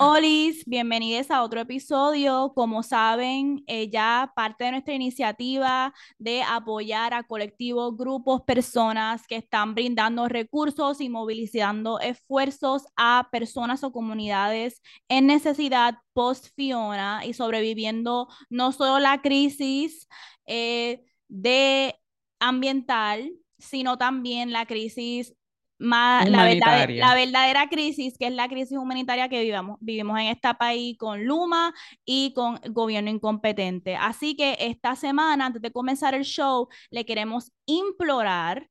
Olis, bienvenidos a otro episodio. Como saben, eh, ya parte de nuestra iniciativa de apoyar a colectivos, grupos, personas que están brindando recursos y movilizando esfuerzos a personas o comunidades en necesidad post Fiona y sobreviviendo no solo la crisis eh, de ambiental, sino también la crisis más, la, la, verdadera crisis, que es la crisis humanitaria que vivamos, vivimos en este país con Luma y con gobierno incompetente. Así que esta semana, antes de comenzar el show, le queremos implorar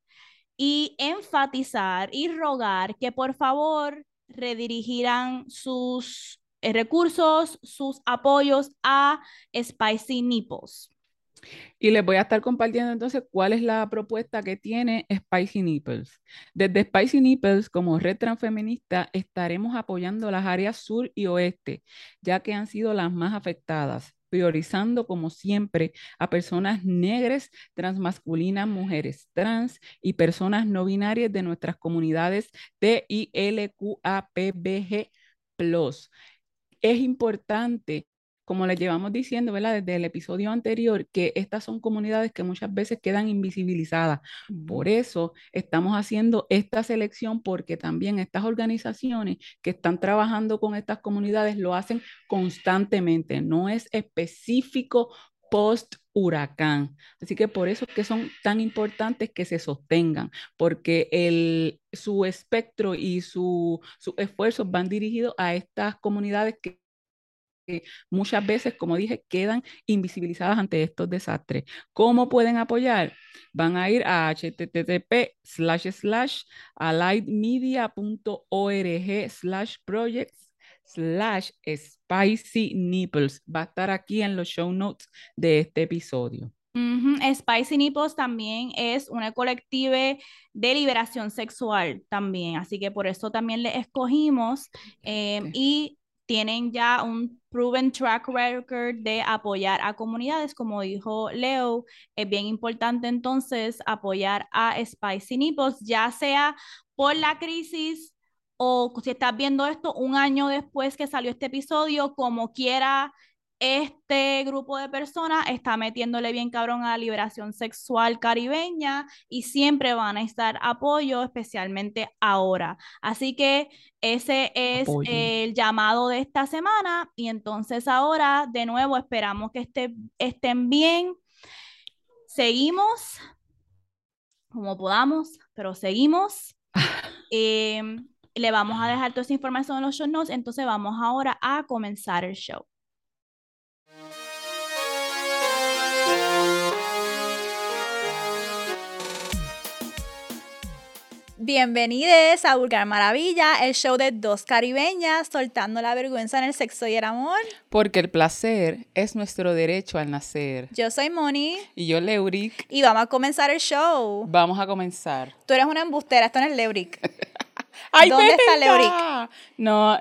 y enfatizar y rogar que por favor redirigieran sus eh, recursos, sus apoyos a Spicy Nipples. Y les voy a estar compartiendo entonces cuál es la propuesta que tiene Spicy Nipples. Desde Spicy Nipples, como red transfeminista, estaremos apoyando las áreas sur y oeste, ya que han sido las más afectadas, priorizando como siempre a personas negras, transmasculinas, mujeres trans y personas no binarias de nuestras comunidades TILQAPBG+. Es importante como les llevamos diciendo, ¿verdad? Desde el episodio anterior, que estas son comunidades que muchas veces quedan invisibilizadas. Por eso estamos haciendo esta selección, porque también estas organizaciones que están trabajando con estas comunidades lo hacen constantemente, no es específico post huracán. Así que por eso es que son tan importantes que se sostengan, porque el, su espectro y sus esfuerzos van dirigidos a estas comunidades que muchas veces, como dije, quedan invisibilizadas ante estos desastres. ¿Cómo pueden apoyar? Van a ir a http slash slash alliedmedia.org slash projects slash spicy nipples. Va a estar aquí en los show notes de este episodio. Spicy Nipples también es una colective de liberación sexual también, así que por eso también le escogimos em, y tienen ya un proven track record de apoyar a comunidades, como dijo Leo, es bien importante entonces apoyar a Spicy Nipples, ya sea por la crisis o si estás viendo esto un año después que salió este episodio, como quiera este grupo de personas está metiéndole bien cabrón a la liberación sexual caribeña y siempre van a estar apoyo, especialmente ahora. Así que ese es el llamado de esta semana y entonces ahora de nuevo esperamos que estén bien. Seguimos como podamos, pero seguimos. Em, le vamos a dejar toda esa información en los show notes, entonces vamos ahora a comenzar el show. Bienvenidos a Vulgar Maravilla, el show de dos caribeñas soltando la vergüenza en el sexo y el amor. Porque el placer es nuestro derecho al nacer. Yo soy Moni. Y yo Leuric. Y vamos a comenzar el show. Vamos a comenzar. Tú eres una embustera, esto no es Leuric. ¿Dónde está Leuric? No,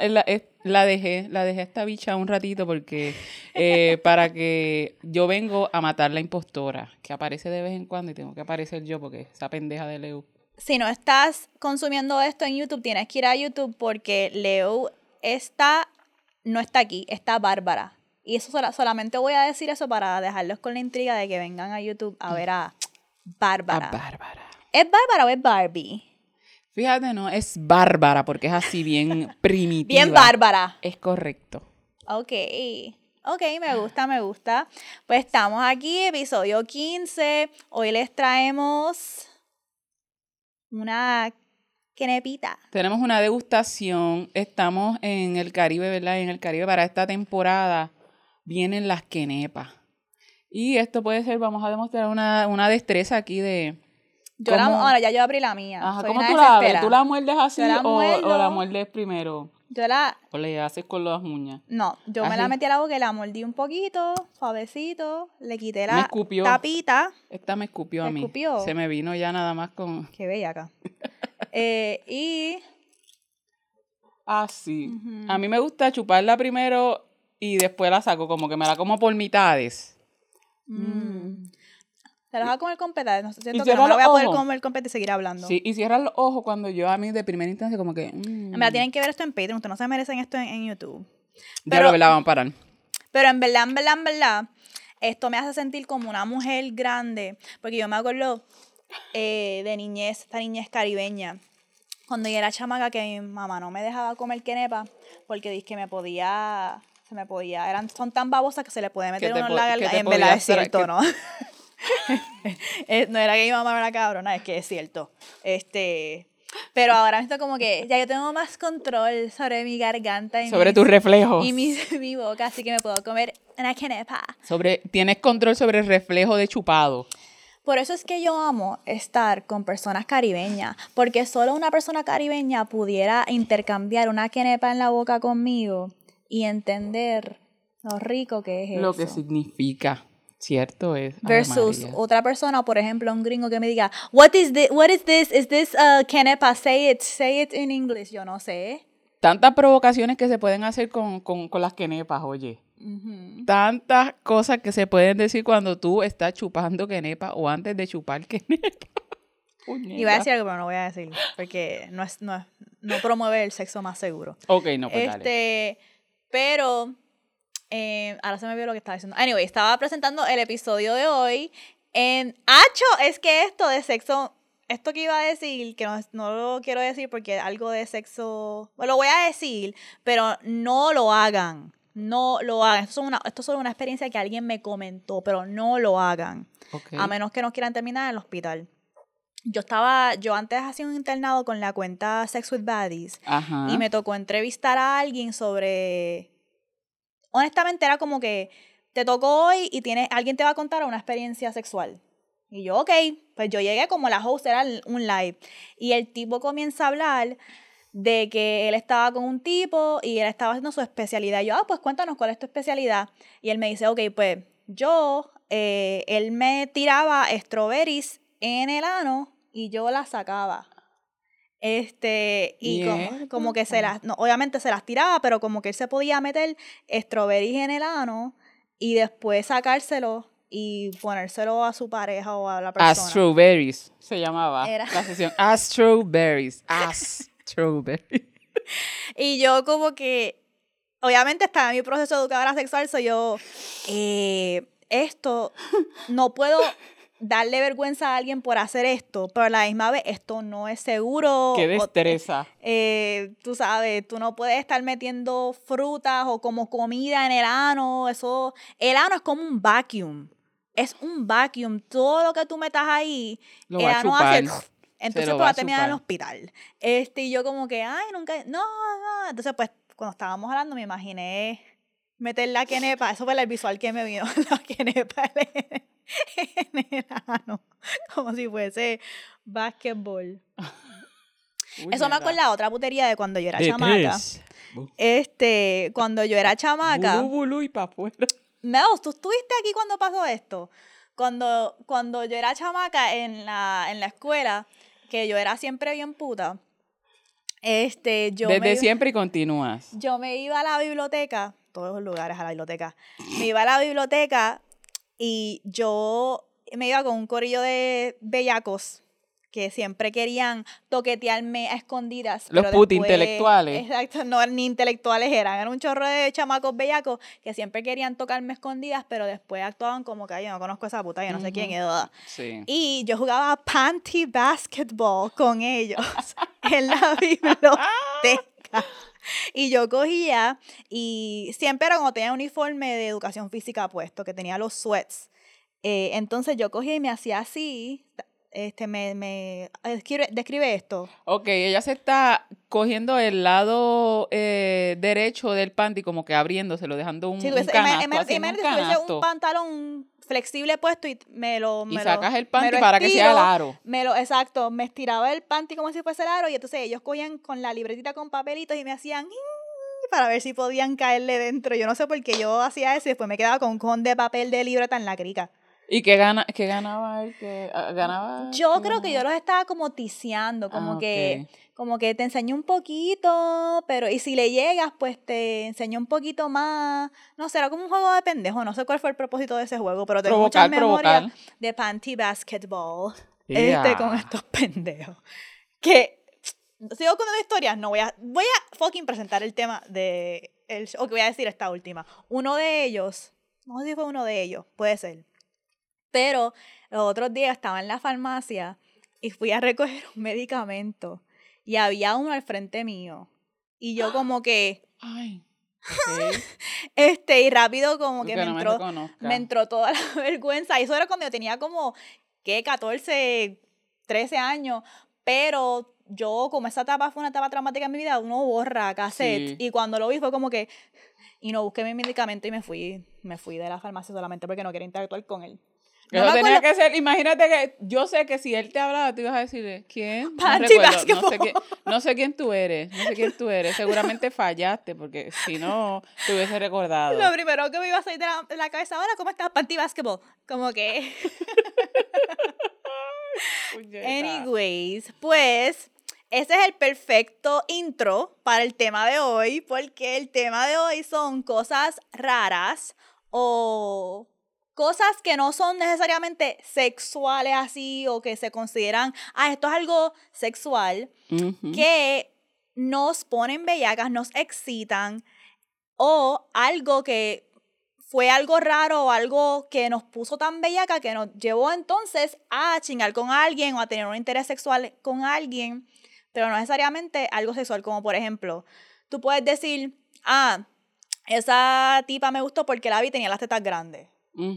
la, dejé, la dejé esta bicha un ratito porque eh, para que yo vengo a matar la impostora, que aparece de vez en cuando y tengo que aparecer yo porque esa pendeja de Leo si no estás consumiendo esto en YouTube, tienes que ir a YouTube porque Leo está, no está aquí, está Bárbara. Y eso solamente voy a decir eso para dejarlos con la intriga de que vengan a YouTube a ver a Bárbara. Bárbara. ¿Es Bárbara o es Barbie? Fíjate, no, es Bárbara porque es así bien primitiva. Bien Bárbara. Es correcto. Ok. Ok, me gusta, me gusta. Pues estamos aquí, episodio 15. Hoy les traemos una quenepita. Tenemos una degustación. Estamos en el Caribe, ¿verdad? En el Caribe para esta temporada vienen las quenepas. Y esto puede ser, vamos a demostrar una, destreza aquí de... Yo la, ahora ya yo abrí la mía. Ajá, ¿cómo tú la abres? ¿Tú la muerdes así o, la muerdes primero? Yo la... ¿O le haces con las uñas? No, yo me la metí a la boca y la mordí un poquito, suavecito, le quité la tapita. Esta me escupió a mí. Escupió? Se me vino ya nada más con... Qué bella acá. eh, y... Ah, sí. A mí me gusta chuparla primero y después la saco, como que me la como por mitades. Mm. Te vas a comer con No siento que no me voy a poder comer con y seguir hablando. Sí, y cierra los ojos cuando yo a mí de primera instancia como que... Mm. Me tienen que ver esto en Patreon. Ustedes no se merecen esto en, YouTube. Ya Pero- lo velaban parar. Pero en verdad, en verdad, en verdad, esto me hace sentir como una mujer grande. Porque yo me acuerdo eh, de niñez, esta niñez caribeña. Cuando yo era chamaca que mi mamá no me dejaba comer quenepa porque dije que me podía, se me podía, eran, son tan babosas que se le puede meter te uno en la garganta. En verdad es cierto, ¿no? Eh, no era que mi mamá era cabrona, es que es cierto. Este, pero ahora está como que ya yo tengo más control sobre mi garganta y Sobre tus reflejos. y mi, mi boca, así que me puedo comer una quenepa. Sobre, tienes control sobre el reflejo de chupado. Por eso es que yo amo estar con personas caribeñas, porque solo una persona caribeña pudiera intercambiar una quenepa en la boca conmigo y entender lo rico que es Lo eso. que significa. Cierto es. Ave Versus María. otra persona, por ejemplo, un gringo que me diga, What is this? What is this? Is this a quenepa? Say it, say it in English. Yo no sé. Tantas provocaciones que se pueden hacer con, con, con las quenepas, oye. Tantas cosas que se pueden decir cuando tú estás chupando quenepa o antes de chupar quenepa. Iba a decir algo, pero no voy a decir, porque no, es, no, no promueve el sexo más seguro. Ok, no, pues dale. Este, pero eh, ahora se me vio lo que estaba diciendo. Anyway, estaba presentando el episodio de hoy en Hacho, es que esto de sexo, esto que iba a decir, que no, no lo quiero decir porque algo de sexo, bueno, lo voy a decir, pero no lo hagan. No lo hagan. Esto es, una, esto es una experiencia que alguien me comentó, pero no lo hagan. Ok. A menos que no quieran terminar en el hospital. Yo estaba, yo antes hacía un internado con la cuenta Sex with Baddies Ajá. y me tocó entrevistar a alguien sobre. Honestamente, era como que te tocó hoy y tiene, alguien te va a contar una experiencia sexual. Y yo, ok, pues yo llegué como la host, era un live. Y el tipo comienza a hablar de que él estaba con un tipo y él estaba haciendo su especialidad. Yo, ah, pues cuéntanos cuál es tu especialidad. Y él me dice, ok, pues yo, eh, él me tiraba strawberries en el ano y yo las sacaba. Este, y como, como que se las, no, obviamente se las tiraba, pero como que él se podía meter strawberries en el ano y después sacárselo y ponérselo a su pareja o a la persona. Astroberries se llamaba Era. la sesión. Astroberries. Astroberries. Y yo como que, obviamente estaba en mi proceso de educadora sexual, soy yo, eh, esto, no puedo darle vergüenza a alguien por hacer esto, pero a la misma vez esto no es seguro. Qué destreza. eh, tú sabes, tú no puedes estar metiendo frutas o como comida en el ano, eso, el ano es como un vacuum, es un vacuum, todo lo que tú metas ahí, Lo el va a ano hace, entonces tú va vas a a terminar en el hospital. Este, y yo como que, ay, nunca, no, no, entonces pues cuando estábamos hablando me imaginé meter la quenepa, eso fue el visual que me vino, la quenepa en el ano, como si fuese básquetbol. Eso me acuerda otra putería de cuando yo era De chamaca. tres. Este, cuando yo era chamaca. bulú, bulú y pa' afuera. Meos, ¿tú estuviste aquí cuando pasó esto? Cuando, cuando yo era chamaca en la, en la escuela, que yo era siempre bien puta. Este, yo Desde me, siempre y continúas. yo me iba a la biblioteca, todos los lugares a la biblioteca. Me iba a la biblioteca y yo me iba con un corillo de bellacos que siempre querían toquetearme a escondidas. Los puti intelectuales. Exacto, no ni intelectuales eran, eran un chorro de chamacos bellacos que siempre querían tocarme a escondidas, pero después actuaban como que "Ay, yo no conozco a esa puta, yo no sé quién es. bla". Sí. Y yo jugaba panty basketball con ellos en la biblioteca. Y yo cogía y siempre era cuando tenía uniforme de educación física puesto, que tenía los sweats. Eh, entonces yo cogía y me hacía así. Este, me, me describe, describe esto. Ok, ella se está cogiendo el lado eh, derecho del panty, como que abriéndoselo, dejando un, canasto, imagínate un pantalón flexible puesto y me lo. y me lo- sacas el me panty lo para que sea el aro. Me lo, exacto, me estiraba el panty como si fuese el aro y entonces ellos cogían con la libretita con papelitos y me hacían para ver si podían caerle dentro. Yo no sé por qué yo hacía eso y después me quedaba con un con de papel de libreta en la crica. ¿Y qué, gana, qué ganaba él? ¿Qué, ah, ganaba, Yo qué creo que yo los estaba como ticiando, como Ah, que. Como que te enseño un poquito, pero y si le llegas, pues te enseño un poquito más. No sé, era como un juego de pendejo, no sé cuál fue el propósito de ese juego, pero tengo Provocar, muchas memorias de panty basketball Ya. este con estos pendejos. Que sigo contando historias, no voy a voy a fucking presentar el tema de el, o que voy a decir esta última. Uno de ellos, no sé si fue uno de ellos, puede ser. Pero los otros días estaba en la farmacia y fui a recoger un medicamento y había uno al frente mío. Y yo como que... Ay. este, y rápido como que me no me entró, reconozca. me entró toda la vergüenza. Y eso era cuando yo tenía como, ¿qué? 14, 13 años. Pero yo, como esa etapa fue una etapa traumática en mi vida, uno borra cassette. Sí. Y cuando lo vi fue como que, y no busqué mi medicamento y me fui, me fui de la farmacia solamente porque no quería interactuar con él. No Eso tenía que ser, imagínate que yo sé que si él te hablaba, tú ibas a decirle, ¿quién? No, recuerdo, no, sé Basketball. quién, no sé quién tú eres, no sé quién tú eres. Seguramente fallaste, porque si no, te hubiese recordado. Lo primero que me iba a salir de la, de la cabeza ahora, ¿cómo estás? Panty basketball. Como que. Anyways, pues ese es el perfecto intro para el tema de hoy, porque el tema de hoy son cosas raras o cosas que no son necesariamente sexuales así o que se consideran, ah, esto es algo sexual, que nos ponen bellacas, nos excitan, o algo que fue algo raro o algo que nos puso tan bellaca que nos llevó entonces a chingar con alguien o a tener un interés sexual con alguien, pero no necesariamente algo sexual, como por ejemplo, tú puedes decir, ah, esa tipa me gustó porque la vi tenía las tetas grandes.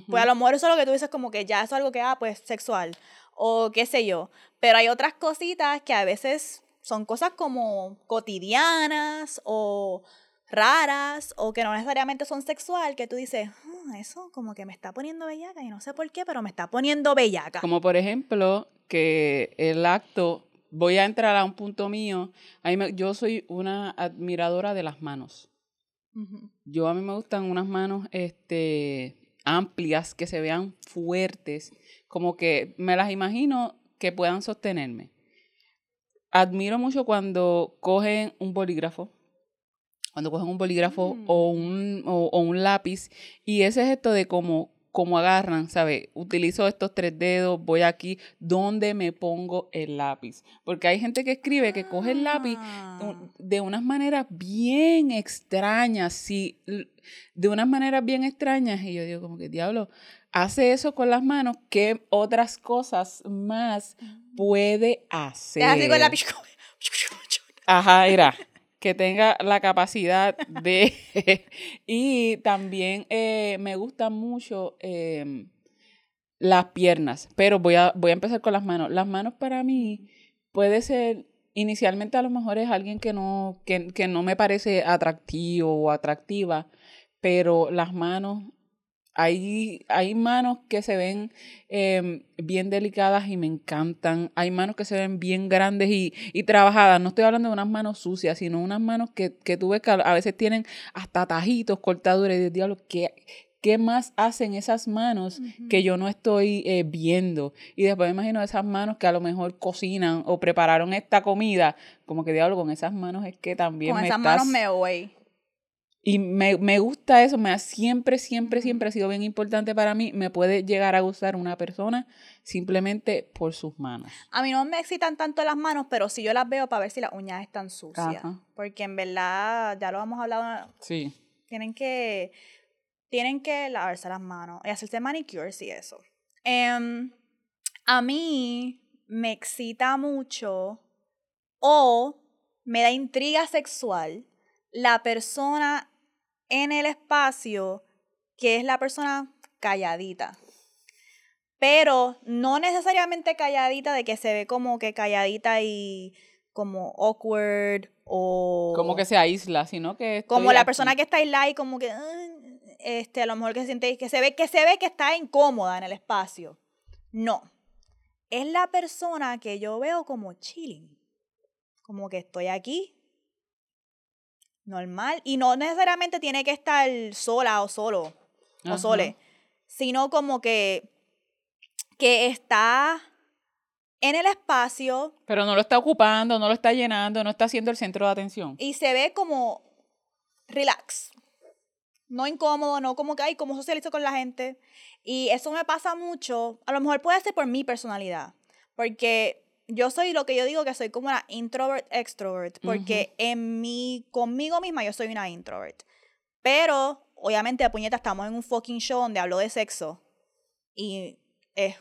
Pues a lo mejor eso es lo que tú dices como que ya eso es algo que, ah, pues sexual o qué sé yo. Pero hay otras cositas que a veces son cosas como cotidianas o raras o que no necesariamente son sexual, que tú dices, "Ah, eso como que me está poniendo bellaca y no sé por qué, pero me está poniendo bellaca. Como por ejemplo, que el acto, voy a entrar a un punto mío, a me- yo soy una admiradora de las manos. Yo a mí me gustan unas manos este, amplias, que se vean fuertes, como que me las imagino que puedan sostenerme. Admiro mucho cuando cogen un bolígrafo, cuando cogen un bolígrafo Mm. o, un, o, o un lápiz, y ese gesto de cómo, cómo agarran, ¿sabes? Utilizo estos tres dedos, voy aquí, ¿dónde me pongo el lápiz? Porque hay gente que escribe que coge el lápiz Ah. de unas maneras bien extrañas, sí, de unas maneras bien extrañas, y yo digo como que diablo, hace eso con las manos, ¿qué otras cosas más puede hacer? Así con la Ajá, mira, que tenga la capacidad de... y también eh, me gustan mucho em, las piernas, pero voy a, voy a empezar con las manos. Las manos para mí puede ser, inicialmente a lo mejor es alguien que no, que, que no me parece atractivo o atractiva, pero las manos... Hay, hay manos que se ven em, bien delicadas y me encantan. Hay manos que se ven bien grandes y, y trabajadas. No estoy hablando de unas manos sucias, sino unas manos que, que tú ves que a veces tienen hasta tajitos, cortaduras. Y de diablo, ¿qué, ¿qué más hacen esas manos que yo no estoy eh, viendo? Y después me imagino esas manos que a lo mejor cocinan o prepararon esta comida. Como que diablo, con esas manos es que también Con me esas estás... manos me voy. Y me, me gusta eso, me ha, siempre, siempre, siempre ha sido bien importante para mí. Me puede llegar a gustar una persona simplemente por sus manos. A mí no me excitan tanto las manos, pero sí yo las veo para ver si las uñas están sucias. Ajá. Porque en verdad, ya lo hemos hablado, Sí. tienen que, tienen que lavarse las manos y hacerse manicures y eso. Em, a mí me excita mucho o me da intriga sexual la persona en el espacio que es la persona calladita. Pero no necesariamente calladita de que se ve como que calladita y como awkward o Como que se aísla, sino que. como la aquí. persona que está aislada y como que "Ay", este a lo mejor que se siente que se ve que se ve que está incómoda en el espacio. No. Es la persona que yo veo como chilling. Como que estoy aquí normal y no necesariamente tiene que estar sola o solo o sole, sino como que que está en el espacio Pero no lo está ocupando, no lo está llenando, no está siendo el centro de atención. y se ve como relax. No incómodo, no como que, ay, cómo socializo con la gente. Y eso me pasa mucho. A lo mejor puede ser por mi personalidad. Porque yo soy lo que yo digo que soy como una introvert extrovert, porque en mi, conmigo misma yo soy una introvert. Pero, obviamente, puñeta, estamos en un fucking show donde hablo de sexo. Y es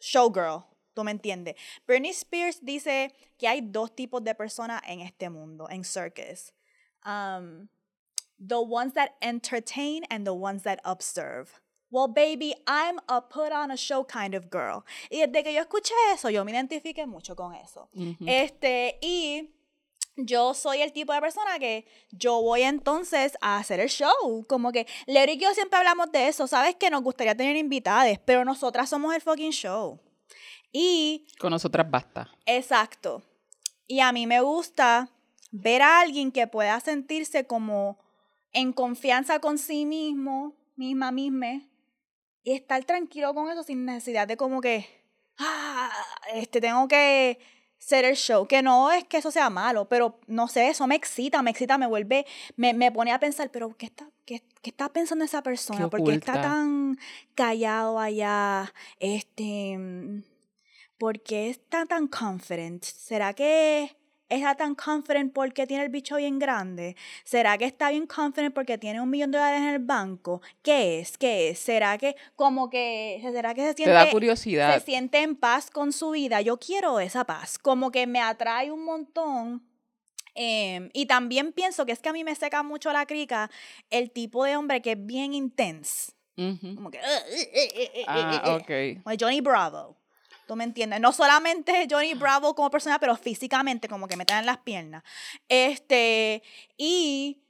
showgirl, tú me entiendes. Bernie Spears dice que hay dos tipos de personas en este mundo, en circus. Um, the ones that entertain and the ones that observe. Well, baby, I'm a put on a show kind of girl. Y desde que yo escuché eso, yo me identifiqué mucho con eso. Este, y yo soy el tipo de persona que yo voy entonces a hacer el show. Como que Larry y yo siempre hablamos de eso. Sabes que nos gustaría tener invitadas, pero nosotras somos el fucking show. Y. Con nosotras basta. Exacto. Y a mí me gusta ver a alguien que pueda sentirse como en confianza con sí mismo, misma, misma, y estar tranquilo con eso sin necesidad de como que, ah, este, tengo que ser el show, que no es que eso sea malo, pero no sé, eso me excita, me excita, me vuelve, me, me pone a pensar, pero ¿qué está, qué, qué está pensando esa persona? ¿Por qué está tan callado allá? Este, ¿por qué está tan confident? ¿Será que está tan confident porque tiene el bicho bien grande? ¿Será que está bien confident porque tiene un millón de dólares en el banco? ¿Qué es? ¿Qué es? ¿Será que como que, será que se siente, Te da curiosidad. se siente en paz con su vida? Yo quiero esa paz. Como que me atrae un montón. Em, y también pienso que es que a mí me seca mucho la crica el tipo de hombre que es bien intense. Como que... ah, ok. Como Johnny Bravo. ¿Tú me entiendes? No solamente Johnny Bravo como persona, pero físicamente, como que me en las piernas. Este, y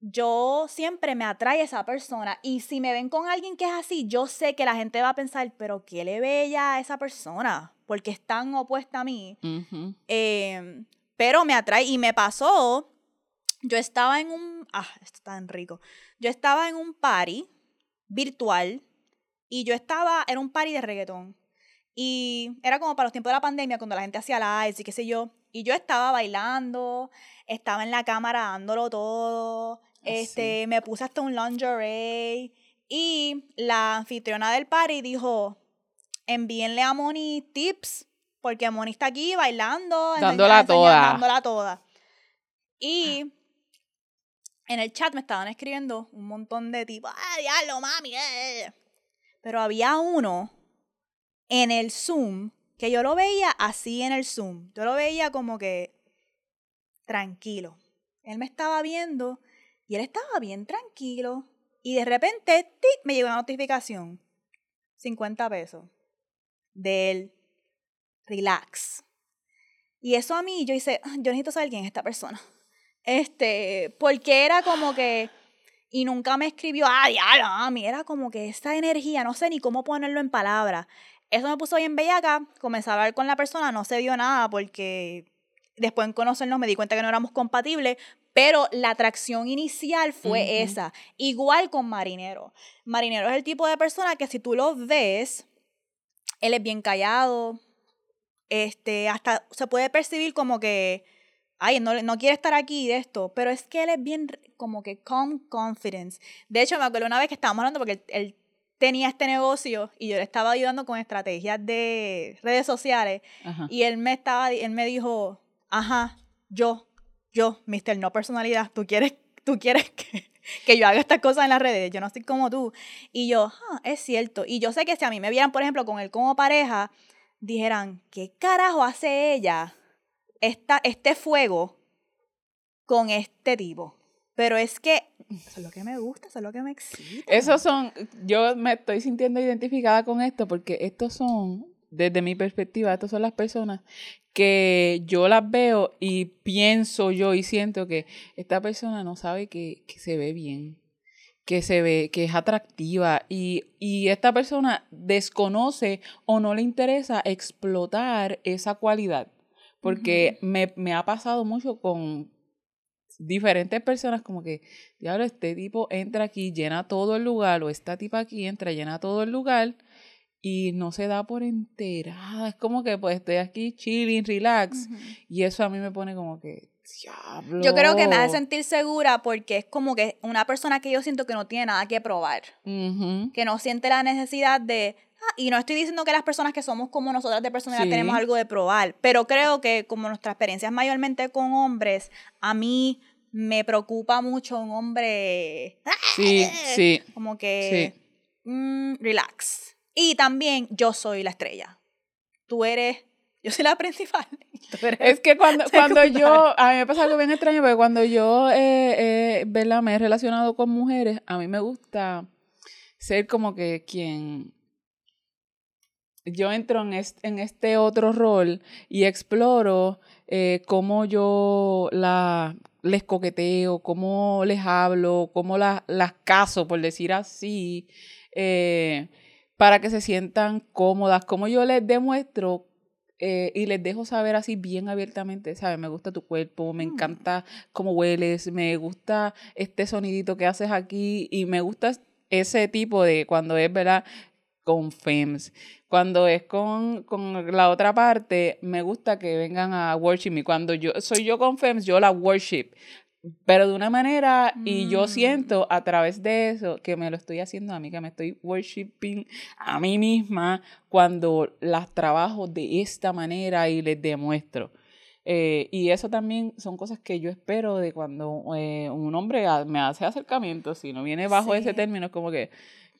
yo siempre me atrae esa persona. Y si me ven con alguien que es así, yo sé que la gente va a pensar, pero ¿qué le ve ella a esa persona? Porque es tan opuesta a mí. Em, pero me atrae y me pasó. Yo estaba en un. Ah, esto está tan rico. Yo estaba en un party virtual y yo estaba. Era un party de reggaetón. Y era como para los tiempos de la pandemia, cuando la gente hacía lives y qué sé yo. Y yo estaba bailando, estaba en la cámara dándolo todo. Este, me puse hasta un lingerie. Y la anfitriona del party dijo: envíenle a Moni tips, porque Moni está aquí bailando, dándola toda. Dándola toda. Y en el chat me estaban escribiendo un montón de tipos, ¡ah, diablo, mami! Eh". Pero había uno en el Zoom, que yo lo veía así en el Zoom. Yo lo veía como que tranquilo. Él me estaba viendo y él estaba bien tranquilo. Y de repente, tic, me llegó una notificación. 50 pesos. De él. Relax. Y eso a mí, yo hice, ah, yo necesito saber quién es esta persona. Este, porque era como que, y nunca me escribió, ah, diablo, a mí era como que esa energía, no sé ni cómo ponerlo en palabras. Eso me puso bien bellaca, comencé a hablar con la persona, no se dio nada porque después en conocernos me di cuenta que no éramos compatibles, pero la atracción inicial fue esa. Igual con Marinero. Marinero es el tipo de persona que si tú lo ves, él es bien callado, este, hasta se puede percibir como que, ay, no, no quiere estar aquí de esto, pero es que él es bien como que calm confidence. De hecho, me acuerdo una vez que estábamos hablando porque él, tenía este negocio y yo le estaba ayudando con estrategias de redes sociales y él me estaba él me dijo, "Ajá, yo, yo, Mr. No personalidad, tú quieres tú quieres que, que yo haga estas cosas en las redes, yo no soy como tú." Y yo, ah, es cierto." Y yo sé que si a mí me vieran, por ejemplo, con él como pareja, dijeran, "¿Qué carajo hace ella esta, este fuego con este tipo?" Pero es que eso es lo que me gusta, eso es lo que me excita. Esos son, yo me estoy sintiendo identificada con esto porque estos son, desde mi perspectiva, estas son las personas que yo las veo y pienso yo y siento que esta persona no sabe que, que se ve bien, que se ve, que es atractiva y, y esta persona desconoce o no le interesa explotar esa cualidad. Porque me, me ha pasado mucho con diferentes personas como que, diablo, este tipo entra aquí, llena todo el lugar, o esta tipa aquí entra, llena todo el lugar y no se da por enterada. Es como que pues estoy aquí chilling, relax. Y eso a mí me pone como que, diablo. Yo creo que me hace sentir segura porque es como que una persona que yo siento que no tiene nada que probar. Que no siente la necesidad de, y no estoy diciendo que las personas que somos como nosotras de personalidad Sí. tenemos algo de probar, pero creo que como nuestra experiencia es mayormente con hombres, a mí me preocupa mucho un hombre Sí, sí. como que mm, relax. Y también yo soy la estrella. Tú eres, yo soy la principal. tú eres- Es que cuando, cuando yo, a mí me pasa algo bien extraño, porque cuando yo, eh, eh. Me he relacionado con mujeres, a mí me gusta ser como que quien... Yo entro en este, en este otro rol y exploro eh, cómo yo la, les coqueteo, cómo les hablo, cómo la- las caso, por decir así, eh, para que se sientan cómodas, cómo yo les demuestro eh, y les dejo saber así bien abiertamente, ¿sabes? Me gusta tu cuerpo, me Mm. encanta cómo hueles, me gusta este sonidito que haces aquí y me gusta ese tipo de cuando es, ¿verdad? Con FEMS. Cuando es con, con la otra parte, me gusta que vengan a worship me. Cuando yo soy yo con FEMS, yo la worship. Pero de una manera, y yo Mm. siento a través de eso que me lo estoy haciendo a mí, que me estoy worshiping a mí misma cuando las trabajo de esta manera y les demuestro. Eh, y eso también son cosas que yo espero de cuando eh, un hombre me hace acercamiento, si no viene bajo ese término, es como que,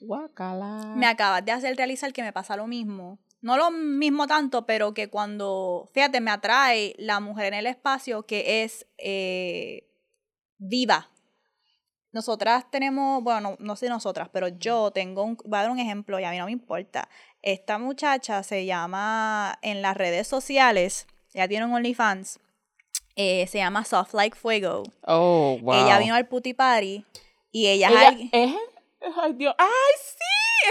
guacala. Me acabas de hacer realizar que me pasa lo mismo. No lo mismo tanto, pero que cuando, fíjate, me atrae la mujer en el espacio que es eh, viva. Nosotras tenemos, bueno, no, no sé nosotras, pero yo tengo un, voy a dar un ejemplo y a mí no me importa. Esta muchacha se llama en las redes sociales, ella tiene un OnlyFans, eh, se llama Soft Like Fuego. Oh, wow. Ella vino al Putty Party y ella, es- Ay, Dios. ¡Ay, sí!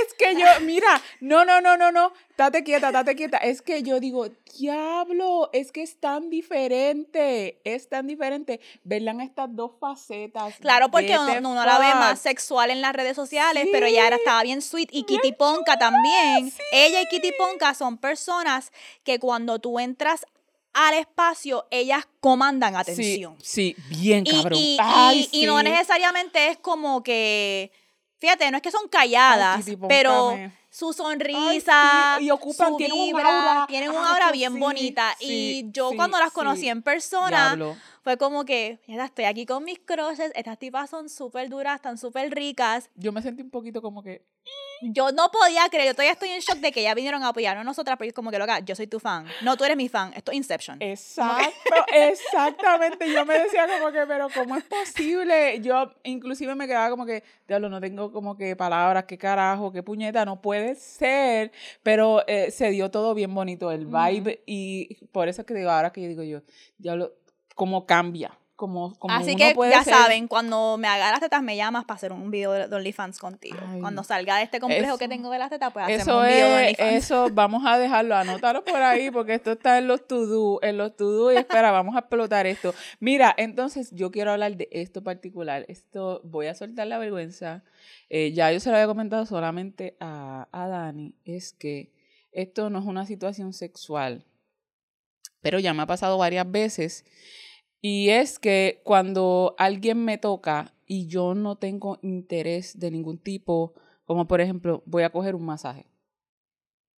Es que yo, mira, no, no, no, no, no. Date quieta, date quieta. Es que yo digo, diablo, es que es tan diferente. Es tan diferente. Verán estas dos facetas. Claro, porque uno, la ve más sexual en las redes sociales, pero ella era, estaba bien sweet. Y Kitty Ponca también. Ella y Kitty Ponca son personas que cuando tú entras al espacio, ellas comandan atención. Sí, sí, bien cabrón. y- Ay, y- y no necesariamente es como que, fíjate, no es que son calladas, pero su sonrisa, sí, y ocupan- su tienen un vibra, aura. tienen un aura que bien sí, bonita. sí, y yo sí, cuando las sí. conocí en persona, Diablo. Fue como que, mira, estoy aquí con mis crushes, estas tipas son súper duras, están súper ricas. Yo me sentí un poquito como que. Yo no podía creer, yo todavía estoy en shock de que ya vinieron a apoyarnos a nosotras, porque es como que, loca, yo soy tu fan. No, tú eres mi fan, esto es Inception. Exacto, exactamente. Yo me decía como que, pero ¿cómo es posible? Yo inclusive me quedaba como que, diablo, no tengo como que palabras, qué carajo, qué puñeta, no puede ser. Pero eh, se dio todo bien bonito, el vibe. Y por eso es que digo, ahora que yo digo yo, diablo, cómo cambia. Como, como Así uno que puede ya ser- saben, cuando me haga las tetas me llamas para hacer un video de de OnlyFans contigo. Ay. cuando salga de este complejo que tengo de las tetas, pues hacemos un video de es, OnlyFans. eso, vamos a dejarlo, anótalo por ahí, porque esto está en los to-do, en los to-do, y espera, vamos a explotar esto. Mira, entonces yo quiero hablar de esto particular, esto, voy a soltar la vergüenza, Eh, ya yo se lo había comentado solamente a, a Dani, es que esto no es una situación sexual, pero ya me ha pasado varias veces, y es que cuando alguien me toca y yo no tengo interés de ningún tipo, como por ejemplo, voy a coger un masaje.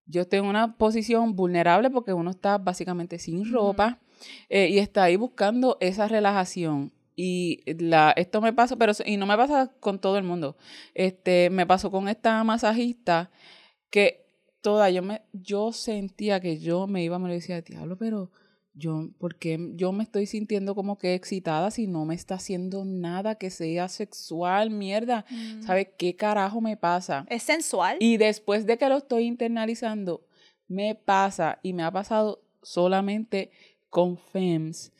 Yo estoy en una posición vulnerable porque uno está básicamente sin ropa eh, y está ahí buscando esa relajación. Y la, esto me pasa, pero y no me pasa con todo el mundo. Este, me pasó con esta masajista que toda yo me, yo sentía que yo me iba, me lo decía, diablo, pero yo, porque yo me estoy sintiendo como que excitada si no me está haciendo nada que sea sexual, mierda? Mm. ¿Sabes qué carajo me pasa? Es sensual. Y después de que lo estoy internalizando, me pasa y me ha pasado solamente con FEMS,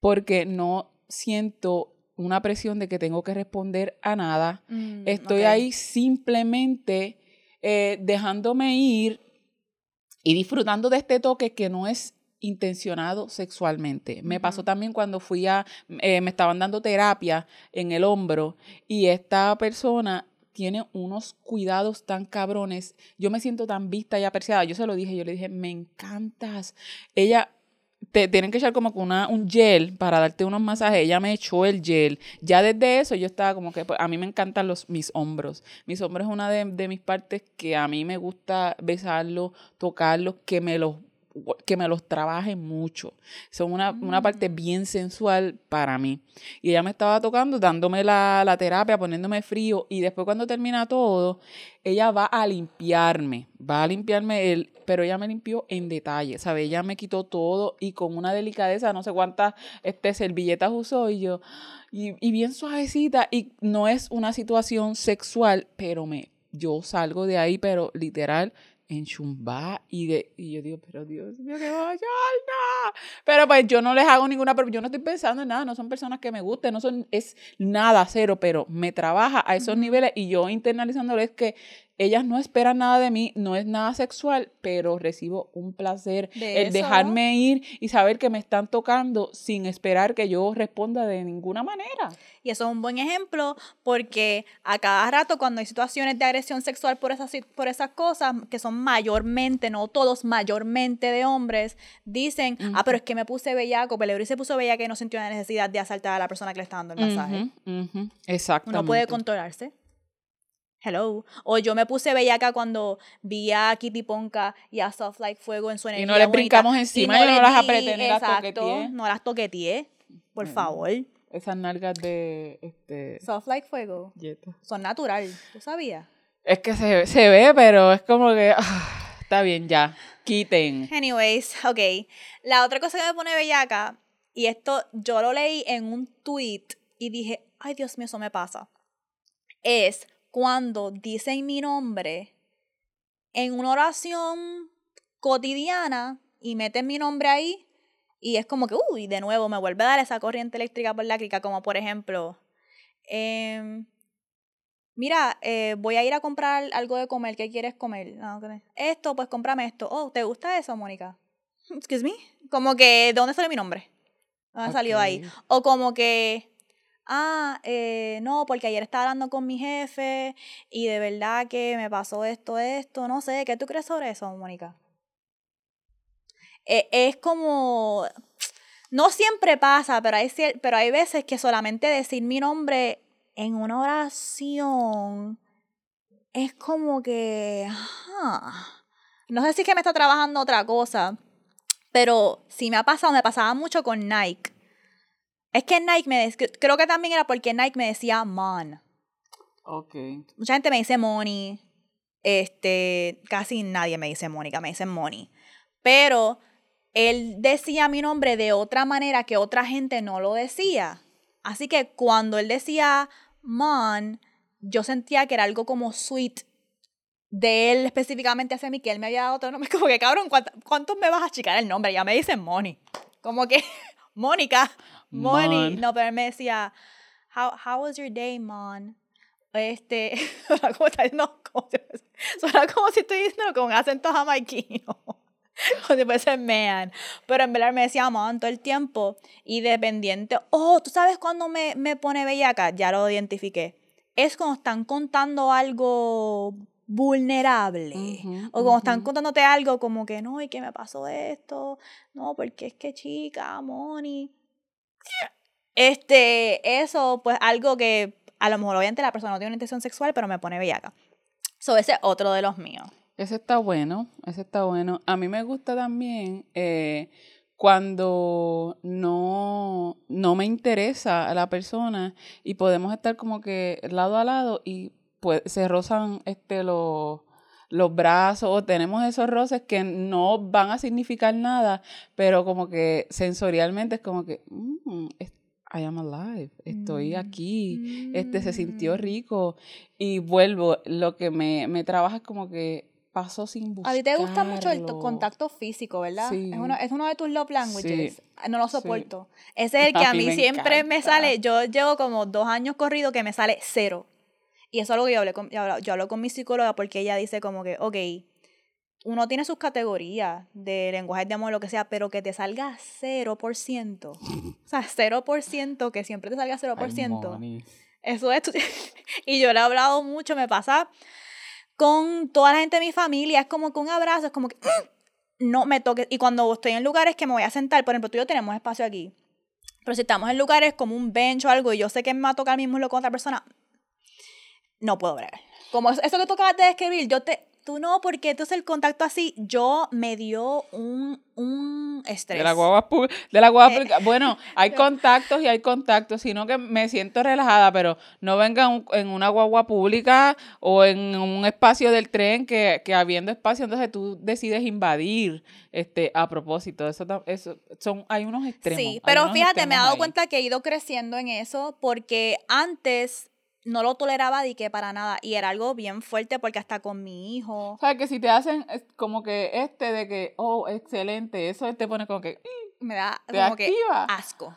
porque no siento una presión de que tengo que responder a nada. Mm, Estoy ahí simplemente eh, dejándome ir y disfrutando de este toque que no es intencionado sexualmente. Me pasó también cuando fui a, eh, me estaban dando terapia en el hombro y esta persona tiene unos cuidados tan cabrones. Yo me siento tan vista y apreciada. Yo se lo dije, yo le dije, me encantas. Ella te tienen que echar como una, un gel para darte unos masajes. Ella me echó el gel. Ya desde eso yo estaba como que, pues, a mí me encantan los, mis hombros. Mis hombros es una de, de mis partes que a mí me gusta besarlos, tocarlos, que me los que me los trabaje mucho. Son una, una, parte mm. bien sensual para mí. Y ella me estaba tocando, dándome la, la, terapia, poniéndome frío. Y después cuando termina todo, ella va a limpiarme. Va a limpiarme el... Pero ella me limpió en detalle, ¿sabes? Ella me quitó todo y con una delicadeza, no sé cuántas este, servilletas usó y yo... Y, y bien suavecita. Y no es una situación sexual, pero me... Yo salgo de ahí, pero literal en Chumba y, de, y yo digo, pero Dios mío, que vaya, no. Pero pues yo no les hago ninguna, pero yo no estoy pensando en nada, no son personas que me gusten, no son, es nada, cero, pero me trabaja a esos niveles y yo internalizándoles que ellas no esperan nada de mí, no es nada sexual, pero recibo un placer el dejarme ir y saber que me están tocando sin esperar que yo responda de ninguna manera. Y eso es un buen ejemplo porque a cada rato cuando hay situaciones de agresión sexual por esas, por esas cosas, que son mayormente, no todos, mayormente de hombres, dicen, ah, pero es que me puse bellaco, y se puso bellaco y no sintió la necesidad de asaltar a la persona que le está dando el masaje. Exacto. Uno puede controlarse. Hello. O yo me puse bellaca cuando vi a Kitty Ponca y a Soft Like Fuego en su energía. Y no les brincamos encima y no, las apreté ni las toqueteé. No las toqueteé, por favor. Esas nalgas de este Soft Like Fuego son natural, ¿tú sabías? Es que se, se ve, pero es como que ah, está bien ya. Quiten. Anyways, ok. La otra cosa que me pone bellaca, y esto yo lo leí en un tweet y dije, ay Dios mío, eso me pasa. Es cuando dicen mi nombre en una oración cotidiana y meten mi nombre ahí y es como que, uy, de nuevo me vuelve a dar esa corriente eléctrica por la clica, como por ejemplo, em, mira, eh, voy a ir a comprar algo de comer, ¿qué quieres comer? esto, pues cómprame esto. Oh, ¿te gusta eso, Mónica? Excuse me. Como que, ¿de dónde sale mi nombre? ¿Dónde salió ahí? O como que, ah, eh, no, porque ayer estaba hablando con mi jefe y de verdad que me pasó esto, esto, no sé, ¿qué tú crees sobre eso, Mónica? Eh, es como, no siempre pasa, pero hay, pero hay veces que solamente decir mi nombre en una oración es como que, no sé si es que me está trabajando otra cosa, pero si me ha pasado, me pasaba mucho con Nike es que Nike me decía, creo que también era porque Nike me decía Mon. Ok. Mucha gente me dice Money. Este, casi nadie me dice Mónica, me dicen Money. Pero él decía mi nombre de otra manera que otra gente no lo decía. Así que cuando él decía Mon, yo sentía que era algo como sweet de él específicamente hacia mí, que él me había dado otro nombre. Como que, cabrón, ¿cuántos me vas a achicar el nombre? Ya me dicen Money. Como que, Mónica. Money. No, pero él me decía, how, how was your day, Mon? Este, suena como, no, como, suena como si estoy diciendo con acento jamaiquino. Como si fuese man. Pero en verdad me decía Mon todo el tiempo. Y dependiente, oh, ¿tú sabes cuándo me, me pone bellaca? Ya lo identifiqué. Es cuando están contando algo vulnerable. o cuando están contándote algo como que no, y que me pasó esto. No, porque es que chica, Moni. Este, eso, pues algo que a lo mejor obviamente la persona no tiene una intención sexual, pero me pone bellaca. So, ese es otro de los míos. Ese está bueno, ese está bueno. A mí me gusta también eh, cuando no, no me interesa a la persona y podemos estar como que lado a lado y pues se rozan este, los, los brazos o tenemos esos roces que no van a significar nada, pero como que sensorialmente es como que, mm, I am alive, estoy mm, aquí, este se sintió mm. rico y vuelvo, lo que me, me trabaja es como que paso sin buscar. A ti te gusta mucho el contacto físico, ¿verdad? Sí. Es, uno, es uno de tus love languages. No lo soporto. Ese es el que a, mí, siempre me sale, yo llevo como dos años corrido que me sale cero. Y eso es algo que yo hablé con, yo hablo con mi psicóloga porque ella dice como que, ok, uno tiene sus categorías de lenguaje de amor, lo que sea, pero que te salga 0%. o sea, 0%, que siempre te salga 0%. eso es. y yo le he hablado mucho, me pasa con toda la gente de mi familia, es como que un abrazo, es como que. no me toques. Y cuando estoy en lugares que me voy a sentar, por ejemplo, tú y yo tenemos espacio aquí. Pero si estamos en lugares como un bench o algo y yo sé que me va a tocar mismo lo con otra persona, no puedo ver. Como eso que tú acabas de describir, yo te, tú no, porque entonces el contacto así, yo me dio un, un estrés. De la guagua de la guagua eh, Bueno, hay contactos y hay contactos, sino que me siento relajada, pero no venga en una guagua pública o en un espacio del tren que, que habiendo espacio, entonces tú decides invadir este a propósito. Eso, eso son, hay unos extremos. Sí, pero fíjate, me he dado cuenta que he ido creciendo en eso porque antes no lo toleraba de que para nada. Y era algo bien fuerte porque hasta con mi hijo. O sea, que si te hacen como que este de que, oh, excelente, eso te pone como que. Me da como que asco.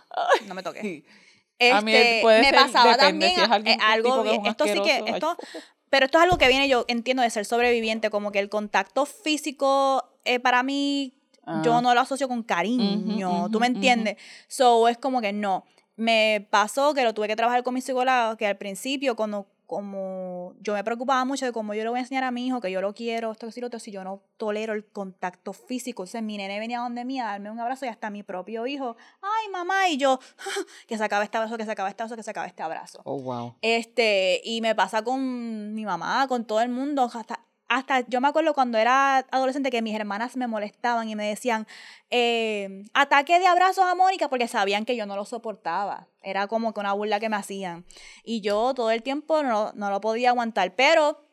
No me toques. a mí este, puede me pasaba también si es eh, algo bien, esto sí que esto pero esto es algo que viene yo entiendo de ser sobreviviente como que el contacto físico eh, para mí yo ah. no lo asocio con cariño, ¿tú me entiendes? So es como que no me pasó que lo tuve que trabajar con mi psicóloga, que al principio, cuando como yo me preocupaba mucho de cómo yo le voy a enseñar a mi hijo que yo lo quiero, esto, que lo otro, si yo no tolero el contacto físico. Entonces mi nene venía donde mí a darme un abrazo y hasta mi propio hijo, ay mamá, y yo, que se acaba este abrazo, que se acaba este abrazo, que se acaba este abrazo. Oh, wow. Este, y me pasa con mi mamá, con todo el mundo, hasta hasta yo me acuerdo cuando era adolescente que mis hermanas me molestaban y me decían, eh, ataque de abrazos a Mónica porque sabían que yo no lo soportaba. Era como que una burla que me hacían. Y yo todo el tiempo no, no lo podía aguantar. Pero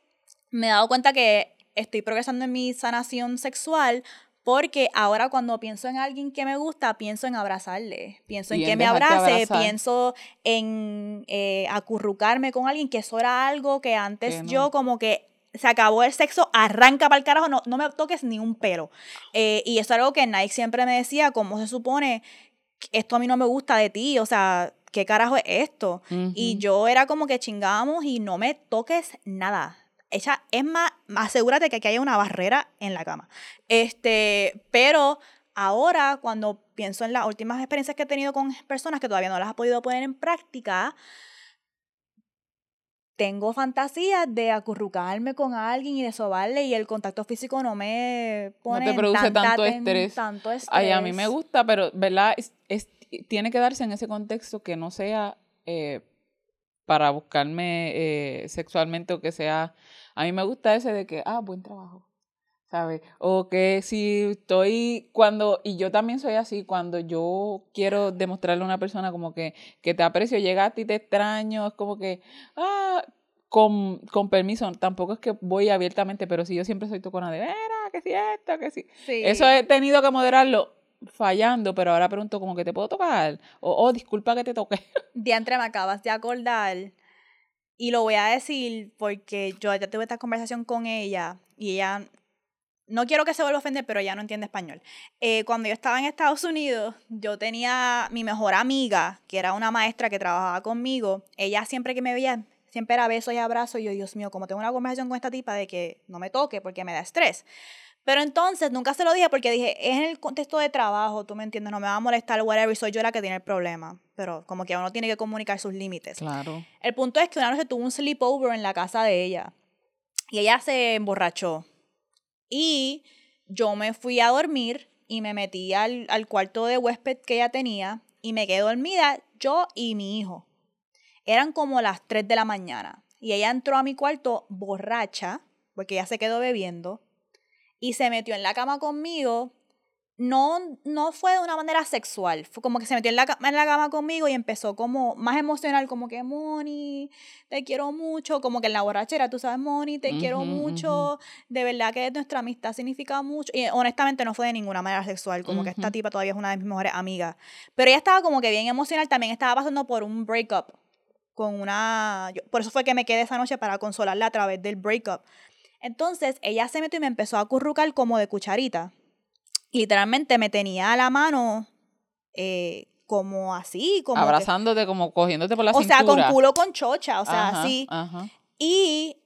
me he dado cuenta que estoy progresando en mi sanación sexual porque ahora cuando pienso en alguien que me gusta, pienso en abrazarle, pienso en que me abrace, pienso en eh, acurrucarme con alguien, que eso era algo que antes yo como que se acabó el sexo, arranca para el carajo, no, no me toques ni un pelo. Eh, y eso es algo que Nike siempre me decía, ¿cómo se supone? Esto a mí no me gusta de ti, o sea, ¿qué carajo es esto? Y yo era como que chingamos y no me toques nada. Echa, es más, asegúrate que aquí haya una barrera en la cama. Este, pero ahora, cuando pienso en las últimas experiencias que he tenido con personas que todavía no las he podido poner en práctica, tengo fantasías de acurrucarme con alguien y de sobarle y el contacto físico no me pone no te produce tanto, estrés. tanto estrés. Ay, a mí me gusta, pero ¿verdad? Es, tiene que darse en ese contexto que no sea eh, para buscarme eh, sexualmente o que sea... A mí me gusta ese de que, ah, buen trabajo. ¿Sabes? O que si estoy cuando, y yo también soy así, cuando yo quiero demostrarle a una persona como que, que te aprecio, llegaste y te extraño, es como que, ah, con, con permiso, tampoco es que voy abiertamente, pero si yo siempre soy tu cona de, vera, que si esto, que si. Sí. Eso he tenido que moderarlo fallando, pero ahora pregunto como que te puedo tocar, o oh, disculpa que te toque. Diantre, me acabas de acordar, y lo voy a decir porque yo ya tuve esta conversación con ella, y ella no quiero que se vuelva a ofender, pero ella no entiende español. Eh, cuando yo estaba en Estados Unidos, yo tenía mi mejor amiga, que era una maestra que trabajaba conmigo. Ella siempre que me veía, siempre era besos y abrazos. Y yo, Dios mío, como tengo una conversación con esta tipa de que no me toque porque me da estrés. Pero entonces nunca se lo dije porque dije, es en el contexto de trabajo, tú me entiendes, no me va a molestar, whatever, y soy yo la que tiene el problema. Pero como que uno tiene que comunicar sus límites. Claro. El punto es que una noche tuvo un sleepover en la casa de ella. Y ella se emborrachó y yo me fui a dormir y me metí al, al cuarto de huésped que ella tenía y me quedé dormida yo y mi hijo. Eran como las 3 de la mañana y ella entró a mi cuarto borracha porque ella se quedó bebiendo y se metió en la cama conmigo no, no fue de una manera sexual, fue como que se metió en la, en la cama conmigo y empezó como más emocional, como que, Moni, te quiero mucho, como que en la borrachera, tú sabes, Moni, te quiero mucho, de verdad que nuestra amistad significa mucho, y honestamente no fue de ninguna manera sexual, como que esta tipa todavía es una de mis mejores amigas, pero ella estaba como que bien emocional, también estaba pasando por un breakup, con una, por eso fue que me quedé esa noche para consolarla a través del breakup. Entonces ella se metió y me empezó a acurrucar como de cucharita literalmente me tenía a la mano eh, como así, como... Abrazándote, como cogiéndote por la cintura. O sea, con culo con chocha, o sea, así. Y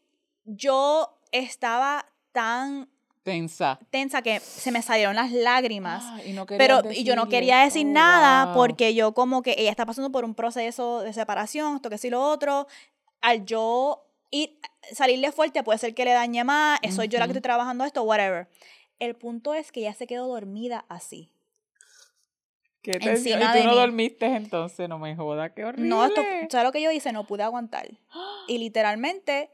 yo estaba tan tensa. Tensa que se me salieron las lágrimas. Ah, y no pero y yo no quería decir nada porque yo como que ella está pasando por un proceso de separación, esto que sí lo otro. Al yo ir, salirle fuerte puede ser que le dañe más, soy yo la que estoy trabajando esto, whatever. El punto es que ella se quedó dormida así. ¿Qué te ¿Y tú no mí. dormiste entonces? No me jodas, qué horrible. No, esto, ¿sabes lo que yo hice? No pude aguantar. Y literalmente,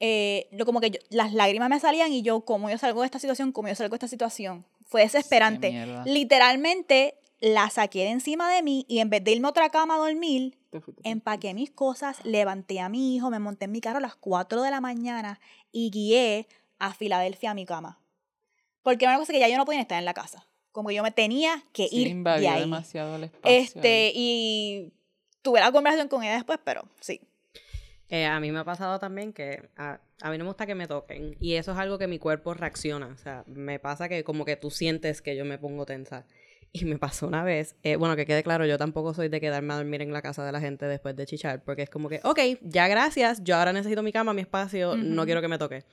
eh, como que yo- las lágrimas me salían y yo, ¿cómo yo salgo de esta situación? ¿Cómo yo salgo de esta situación? Fue desesperante. Literalmente, la saqué de encima de mí y en vez de irme a otra cama a dormir, empaqué mis cosas, levanté a mi hijo, me monté en mi carro a las 4 de la mañana y guié a Filadelfia a mi cama. Porque una cosa que ya yo no podía estar en la casa. Como que yo me tenía que Sí, ir de ahí. demasiado el espacio. Este, ahí. y tuve la conversación con ella después, pero sí. Eh, a mí me ha pasado también que a, a mí no me gusta que me toquen y eso es algo que mi cuerpo reacciona. O sea, me pasa que como que tú sientes que yo me pongo tensa. Y me pasó una vez, eh, bueno, que quede claro, yo tampoco soy de quedarme a dormir en la casa de la gente después de chichar, porque es como que, ok, ya gracias, yo ahora necesito mi cama, mi espacio, no quiero que me toque.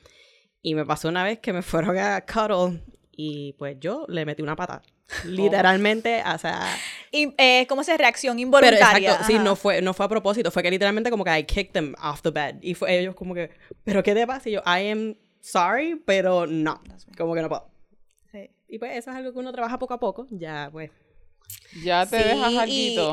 Y me pasó una vez que me fueron a cuddle y pues yo le metí una pata. Literalmente, o sea, Y, eh, ¿Cómo se reacción pero involuntaria? exacto, sí, no fue, no fue a propósito, fue que literalmente como que I kicked them off the bed. Y fue ellos como que, ¿pero qué te pasa? Y yo, I am sorry, pero no, como que no puedo. Sí. Y pues eso es algo que uno trabaja poco a poco, ya pues. Ya te Sí, dejas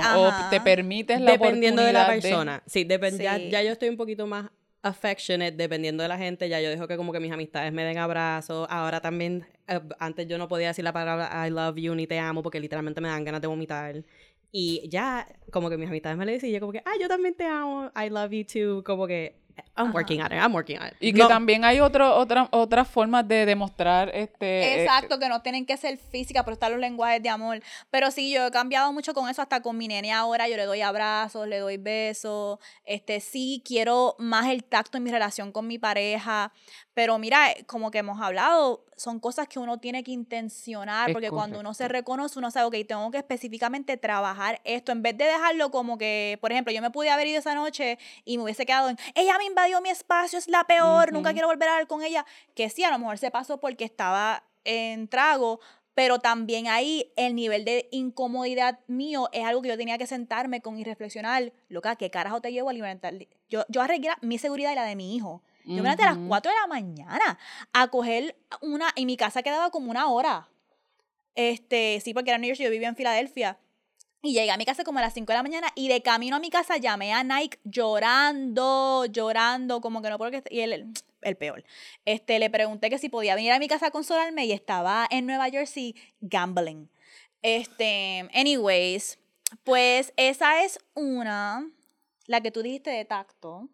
algo o te permites la Dependiendo de la persona. Sí, depen- Ya, Sí. ya yo estoy un poquito más affectionate, dependiendo de la gente. Ya yo dejo que como que mis amistades me den abrazos. Ahora también, eh, antes yo no podía decir la palabra I love you ni te amo porque literalmente me dan ganas de vomitar. Y ya, como que mis amistades me le dicen, yo como que, ah, yo también te amo, I love you too, como que, I'm working on it, I'm working on it. Y que No, también hay otro, otra, otras formas de demostrar este... eh, Exacto, que no tienen que ser física, pero están los lenguajes de amor. Pero sí, yo he cambiado mucho con eso, hasta con mi nene ahora, yo le doy abrazos, le doy besos. Este, sí, quiero más el tacto en mi relación con mi pareja. Pero mira, eh, como que hemos hablado, son cosas que uno tiene que intencionar, Es porque cuando uno se reconoce, uno sabe, ok, tengo que específicamente trabajar esto, en vez de dejarlo como que, por ejemplo, yo me pude haber ido esa noche y me hubiese quedado en, ella me invadió mi espacio, es la peor, nunca quiero volver a hablar con ella, que sí, a lo mejor se pasó porque estaba en trago, pero también ahí el nivel de incomodidad mío es algo que yo tenía que sentarme con y reflexionar, loca, ¿qué carajo te llevo a alimentar? Yo, yo arreglé mi seguridad y la de mi hijo. Yo me levanté a las Ujú. 4 de la mañana a coger una, y mi casa quedaba como una hora. Este, sí, porque era New Jersey, yo vivía en Filadelfia. Y llegué a mi casa como a las 5 de la mañana y de camino a mi casa llamé a Nike llorando, llorando, como que no puedo que y él el peor. Este, le pregunté que si podía venir a mi casa a consolarme y estaba en Nueva Jersey gambling. Este, anyways, pues esa es una, la que tú dijiste de tacto.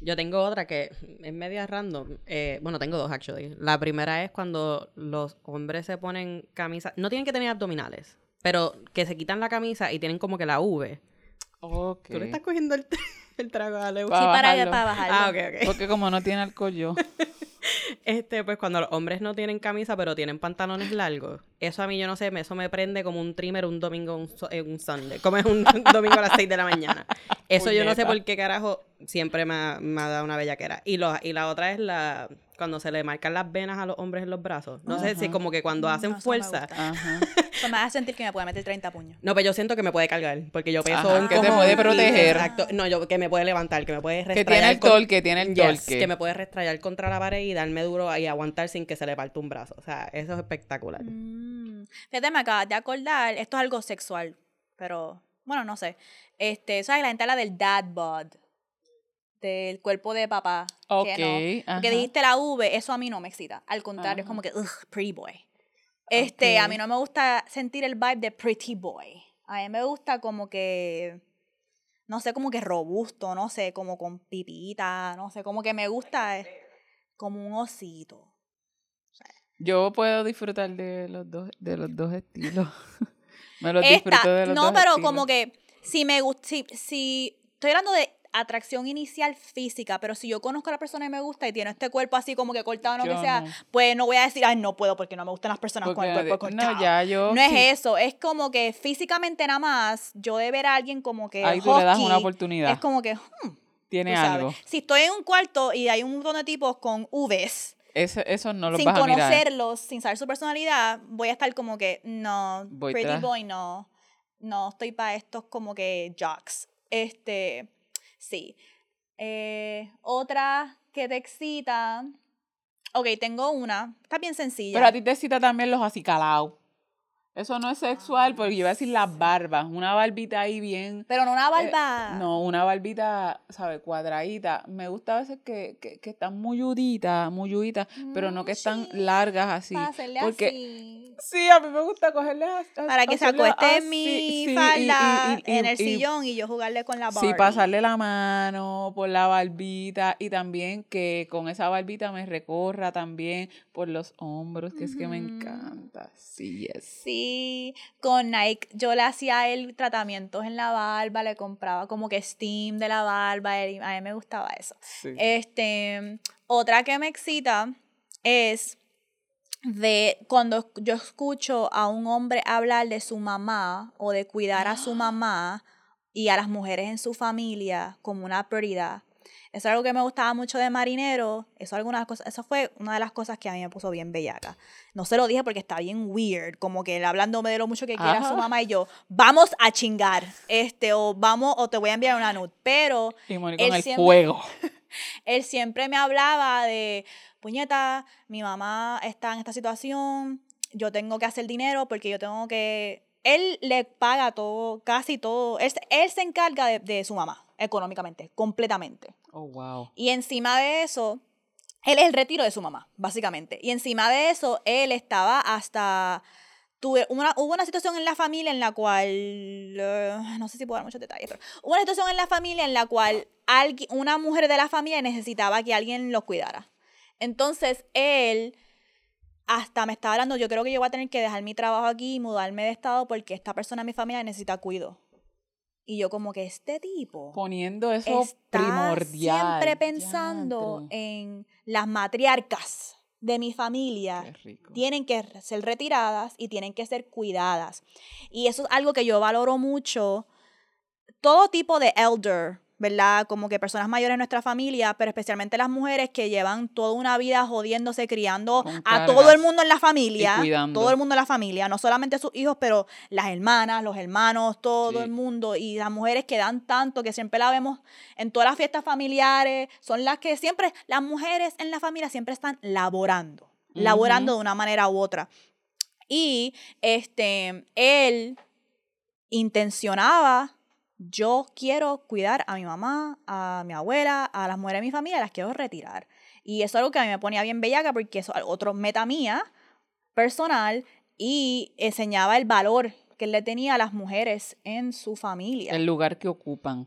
Yo tengo otra que es media random. Eh, bueno, tengo dos, actually. La primera es cuando los hombres se ponen camisa. No tienen que tener abdominales, pero que se quitan la camisa y tienen como que la V. Ok. Tú le estás cogiendo el, el trago a Leo. Sí, para, para bajarlo. Ah, ok, ok. Porque como no tiene alcohol yo. Este, pues cuando los hombres no tienen camisa, pero tienen pantalones largos. Eso a mí, yo no sé, me- eso me prende como un trimmer un domingo, un, so- eh, un Sunday. Como es un domingo a las 6 de la mañana. Eso yo no sé por qué carajo siempre me ha, me ha dado una bellaquera. Y, lo, y la otra es la cuando se le marcan las venas a los hombres en los brazos. No sé si como que cuando No, hacen fuerza. Ajá. Eso me hace sentir que me puede meter 30 puños. No, pero yo siento que me puede cargar, porque yo peso Ajá, un que te cojón puede y- proteger. Exacto. No, yo que me puede levantar, que me puede Que restrayar. tiene el con- torque, tiene el Yes, torque. que me puede restrayar contra la pared y darme duro y aguantar sin que se le parte un brazo. O sea, eso es espectacular. Mm. Fíjate, me acabas de acordar, esto es algo sexual, pero bueno, no sé. Este, ¿sabes? La gente habla del dad bod, del cuerpo de papá. Ok, Que no. ajá. Porque dijiste la V, eso a mí no me excita. Al contrario, es Ajá. como que, ugh, pretty boy. Este, a mí no me gusta sentir el vibe de pretty boy. A mí me gusta como que, no sé, como que robusto, no sé, como con pipita, no sé, como que me gusta eh, como un osito. Yo puedo disfrutar de los dos, de los dos estilos. me los Esta, disfruto de los no, dos pero estilos. como que si me gusta, si, si estoy hablando de atracción inicial física, pero si yo conozco a la persona y me gusta y tiene este cuerpo así como que cortado o lo Yo que sea, no. pues no voy a decir, ay, no puedo porque no me gustan las personas con el cuerpo cortado. No, ya yo. No es sí, eso, es como que físicamente nada más, yo de ver a alguien como que Ahí tú le das una oportunidad. Es como que, hmm, Tiene algo. Si estoy en un cuarto y hay un montón de tipos con Vs, Eso, eso no lo sin vas a mirar. conocerlos, sin saber su personalidad, voy a estar como que, no, Voy pretty tras- boy, no. No estoy para estos como que jocks. Este, sí. Eh, otra que te excita. Ok, tengo una. Está bien sencilla. Pero a ti te cita también los acicalados. Eso no es sexual, porque yo iba a decir las barbas. Una barbita ahí bien. Pero no una eh, barba. no, una barbita, ¿sabes? Cuadradita. Me gusta a veces que, que, que están muy yuditas, muy yuditas, pero no que están sí, largas así. Para hacerle porque así. sí, a mí me gusta cogerles a- a- Para que se acueste así, mi sí, falda, y- y- en el sillón, y yo jugarle con la Sí, Barbie. pasarle la mano por la barbita y también que con esa barbita me recorra también por los hombros, que es que me encanta. Sí, es. Sí, con Nike yo le hacía él tratamientos en la barba, le compraba como que steam de la barba, él- a mí me gustaba eso. Sí. Este, otra que me excita es de cuando yo escucho a un hombre hablar de su mamá o de cuidar a su mamá y a las mujeres en su familia como una prioridad. Eso es algo que me gustaba mucho de Marinero. Eso, algunas cosas, eso fue una de las cosas que a mí me puso bien bellaca. No se lo dije porque está bien weird, como que él hablándome de lo mucho que quiere a su mamá y yo, vamos a chingar, este, o vamos, o te voy a enviar una nude. Pero y Moni él con el siempre- fuego. él siempre me hablaba de, puñeta, mi mamá está en esta situación, yo tengo que hacer dinero porque yo tengo que... Él le paga todo, casi todo, él, se- él se encarga de, de su mamá económicamente, completamente. Oh, wow. Y encima de eso, él es el retiro de su mamá, básicamente. Y encima de eso, él estaba hasta... Tuve una, hubo una situación en la familia en la cual, eh, no sé si puedo dar muchos detalles, pero hubo una situación en la familia en la cual alguien, una mujer de la familia necesitaba que alguien los cuidara. Entonces él hasta me estaba hablando, yo creo que yo voy a tener que dejar mi trabajo aquí y mudarme de estado porque esta persona en mi familia necesita cuido. Y yo como que este tipo Poniendo eso está primordial. siempre pensando en las matriarcas de mi familia. Tienen que ser retiradas y tienen que ser cuidadas. Y eso es algo que yo valoro mucho. Todo tipo de elder, ¿verdad? Como que personas mayores en nuestra familia, pero especialmente las mujeres que llevan toda una vida jodiéndose, criando a todo el mundo en la familia. Todo el mundo en la familia, no solamente sus hijos, pero las hermanas, los hermanos, todo Sí. el mundo. Y las mujeres que dan tanto, que siempre la vemos en todas las fiestas familiares, son las que siempre, las mujeres en la familia siempre están laborando, laborando de una manera u otra. Y este, él intencionaba, yo quiero cuidar a mi mamá, a mi abuela, a las mujeres de mi familia, las quiero retirar. Y eso es algo que a mí me ponía bien bellaca porque eso es otro meta mía personal y enseñaba el valor que le tenía a las mujeres en su familia. El lugar que ocupan.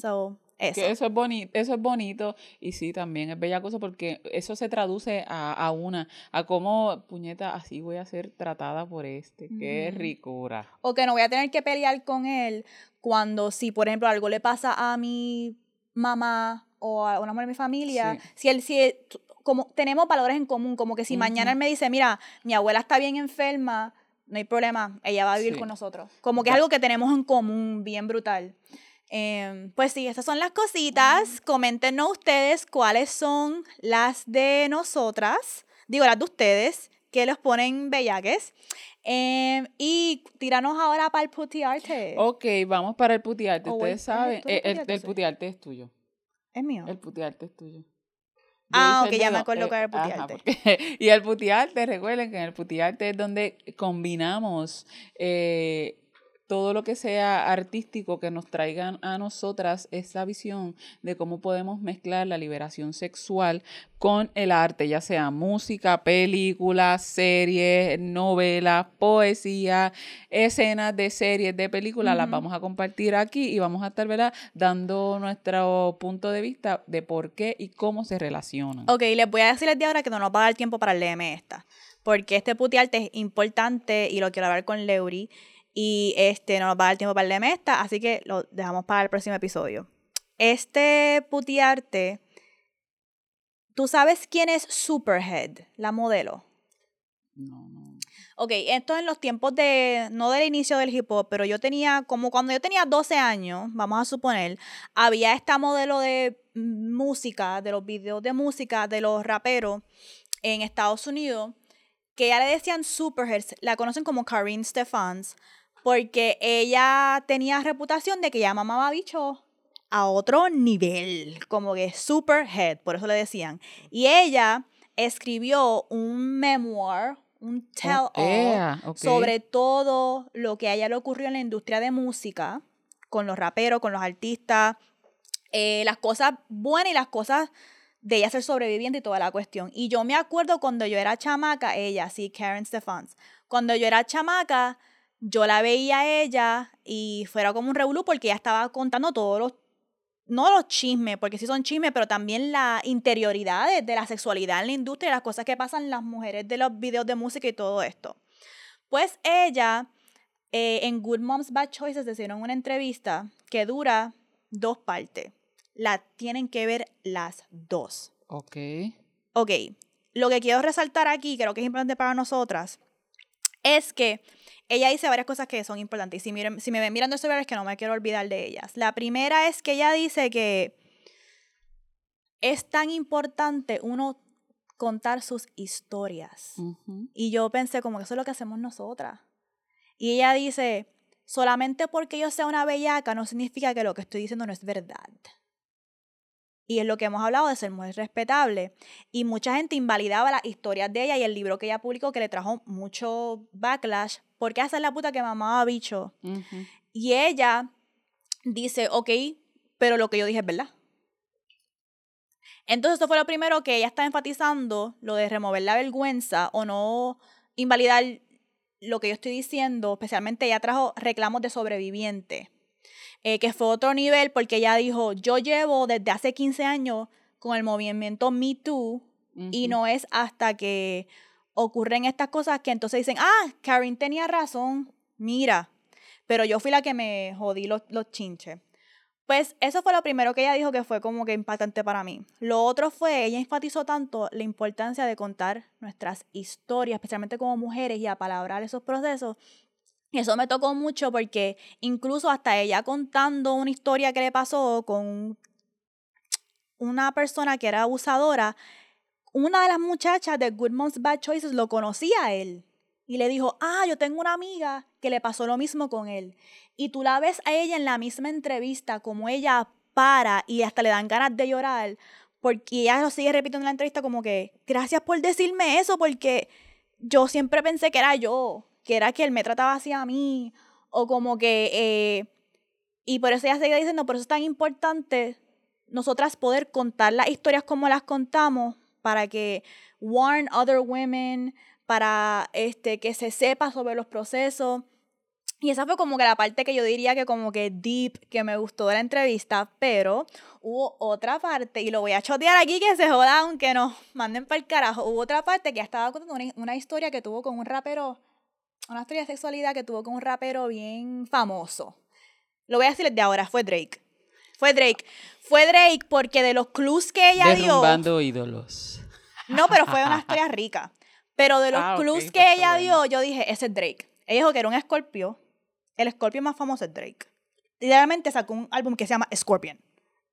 So, eso. Que eso es bonito, eso es bonito y sí, también es bella cosa porque eso se traduce a, a una, a cómo, puñeta, así voy a ser tratada por este, qué Ujú. ricura. o que no voy a tener que pelear con él cuando si por ejemplo algo le pasa a mi mamá o a una mujer de mi familia, Sí. si él si como tenemos valores en común, como que si mañana Ujú. él me dice, "Mira, mi abuela está bien enferma, no hay problema, ella va a vivir Sí. con nosotros." Como que es algo que tenemos en común bien brutal. Em, pues sí, esas son las cositas. Coméntenos ustedes cuáles son las de nosotras, digo las de ustedes, que los ponen bellaques. Em, y tíranos ahora para el putearte. Ok, vamos para el putearte. Oh, Ustedes ¿es- saben, eh, el, el putearte es tuyo. Es mío. El putearte es tuyo. Yo Ah, ok, ya me acuerdo que era el putearte. porque- y el putearte, recuerden que en el putearte es donde combinamos eh, todo lo que sea artístico que nos traigan a nosotras esa visión de cómo podemos mezclar la liberación sexual con el arte, ya sea música, películas, series, novelas, poesía, escenas de series, de películas, las vamos a compartir aquí y vamos a estar ¿verdad? dando nuestro punto de vista de por qué y cómo se relacionan. Ok, les voy a decir de ahora que no nos va a dar tiempo para leerme esta. Porque este putearte es importante y lo quiero hablar con Leury. Y este no nos va a dar tiempo para leerme esta, así que lo dejamos para el próximo episodio. Este putearte, ¿tú sabes quién es Superhead, la modelo? No, no. Ok, esto en los tiempos de, no del inicio del hip hop, pero yo tenía, como cuando yo tenía 12 años, vamos a suponer, había esta modelo de música, de los videos de música, de los raperos en Estados Unidos, que ya le decían Superhead, la conocen como Karine Stephans, porque ella tenía reputación de que ya mamaba bicho a otro nivel, como que Superhead, por eso le decían. Y ella escribió un memoir, un tell-all, Oh, ok. sobre todo lo que a ella le ocurrió en la industria de música, con los raperos, con los artistas, eh, las cosas buenas y las cosas de ella ser sobreviviente y toda la cuestión. Y yo me acuerdo cuando yo era chamaca, ella, sí, Karen Stephans, cuando yo era chamaca, yo la veía a ella y fuera como un revolú porque ella estaba contando todos los, no los chismes, porque sí son chismes, pero también la interioridad de, la sexualidad en la industria, las cosas que pasan las mujeres de los videos de música y todo esto. Pues ella, eh, en Good Moms Bad Choices, hicieron una entrevista que dura dos partes. La tienen que ver las dos. Ok. Ok, lo que quiero resaltar aquí, creo que es importante para nosotras, es que ella dice varias cosas que son importantes. Y si, miren, si me ven mirando sobre es que no me quiero olvidar de ellas. La primera es que ella dice que es tan importante uno contar sus historias. Y yo pensé como que eso es lo que hacemos nosotras. Y ella dice, solamente porque yo sea una bellaca no significa que lo que estoy diciendo no es verdad. Y es lo que hemos hablado de ser muy respetable. Y mucha gente invalidaba las historias de ella y el libro que ella publicó que le trajo mucho backlash. Porque esa es la puta que mamaba bicho. Ujú. Y ella dice, ok, pero lo que yo dije es verdad. Entonces, esto fue lo primero que ella está enfatizando, lo de remover la vergüenza o no invalidar lo que yo estoy diciendo. Especialmente ella trajo reclamos de sobreviviente, eh, que fue otro nivel porque ella dijo, yo llevo desde hace 15 años con el movimiento Me Too y no es hasta que ocurren estas cosas que entonces dicen, ah, Karen tenía razón, mira, pero yo fui la que me jodí los, los chinches. Pues eso fue lo primero que ella dijo que fue como que impactante para mí. Lo otro fue, ella enfatizó tanto la importancia de contar nuestras historias, especialmente como mujeres, y apalabrar esos procesos. Eso me tocó mucho porque incluso hasta ella contando una historia que le pasó con una persona que era abusadora, una de las muchachas de Good Moms Bad Choices lo conocía a él. Y le dijo, ah, yo tengo una amiga que le pasó lo mismo con él. Y tú la ves a ella en la misma entrevista, como ella para y hasta le dan ganas de llorar, porque ella lo sigue repitiendo en la entrevista como que, gracias por decirme eso, porque yo siempre pensé que era yo, que era que él me trataba así a mí, o como que, eh, y por eso ella sigue diciendo, por eso es tan importante nosotras poder contar las historias como las contamos, para que warn other women, para este, que se sepa sobre los procesos. Y esa fue como que la parte que yo diría que como que deep, que me gustó de la entrevista, pero hubo otra parte, y lo voy a chotear aquí que se joda, aunque nos manden para el carajo, hubo otra parte que ya estaba contando una, una historia que tuvo con un rapero, una historia de sexualidad que tuvo con un rapero bien famoso. Lo voy a decir de ahora, fue Drake. Fue Drake. Fue Drake porque de los clues que ella dio... Derrumbando ídolos. No, pero fue una historia rica. Pero de los Ah, clues pues que ella bueno. dio, yo dije, ese es Drake. Ella dijo que era un escorpio. El escorpio más famoso es Drake. Literalmente sacó un álbum que se llama Scorpion.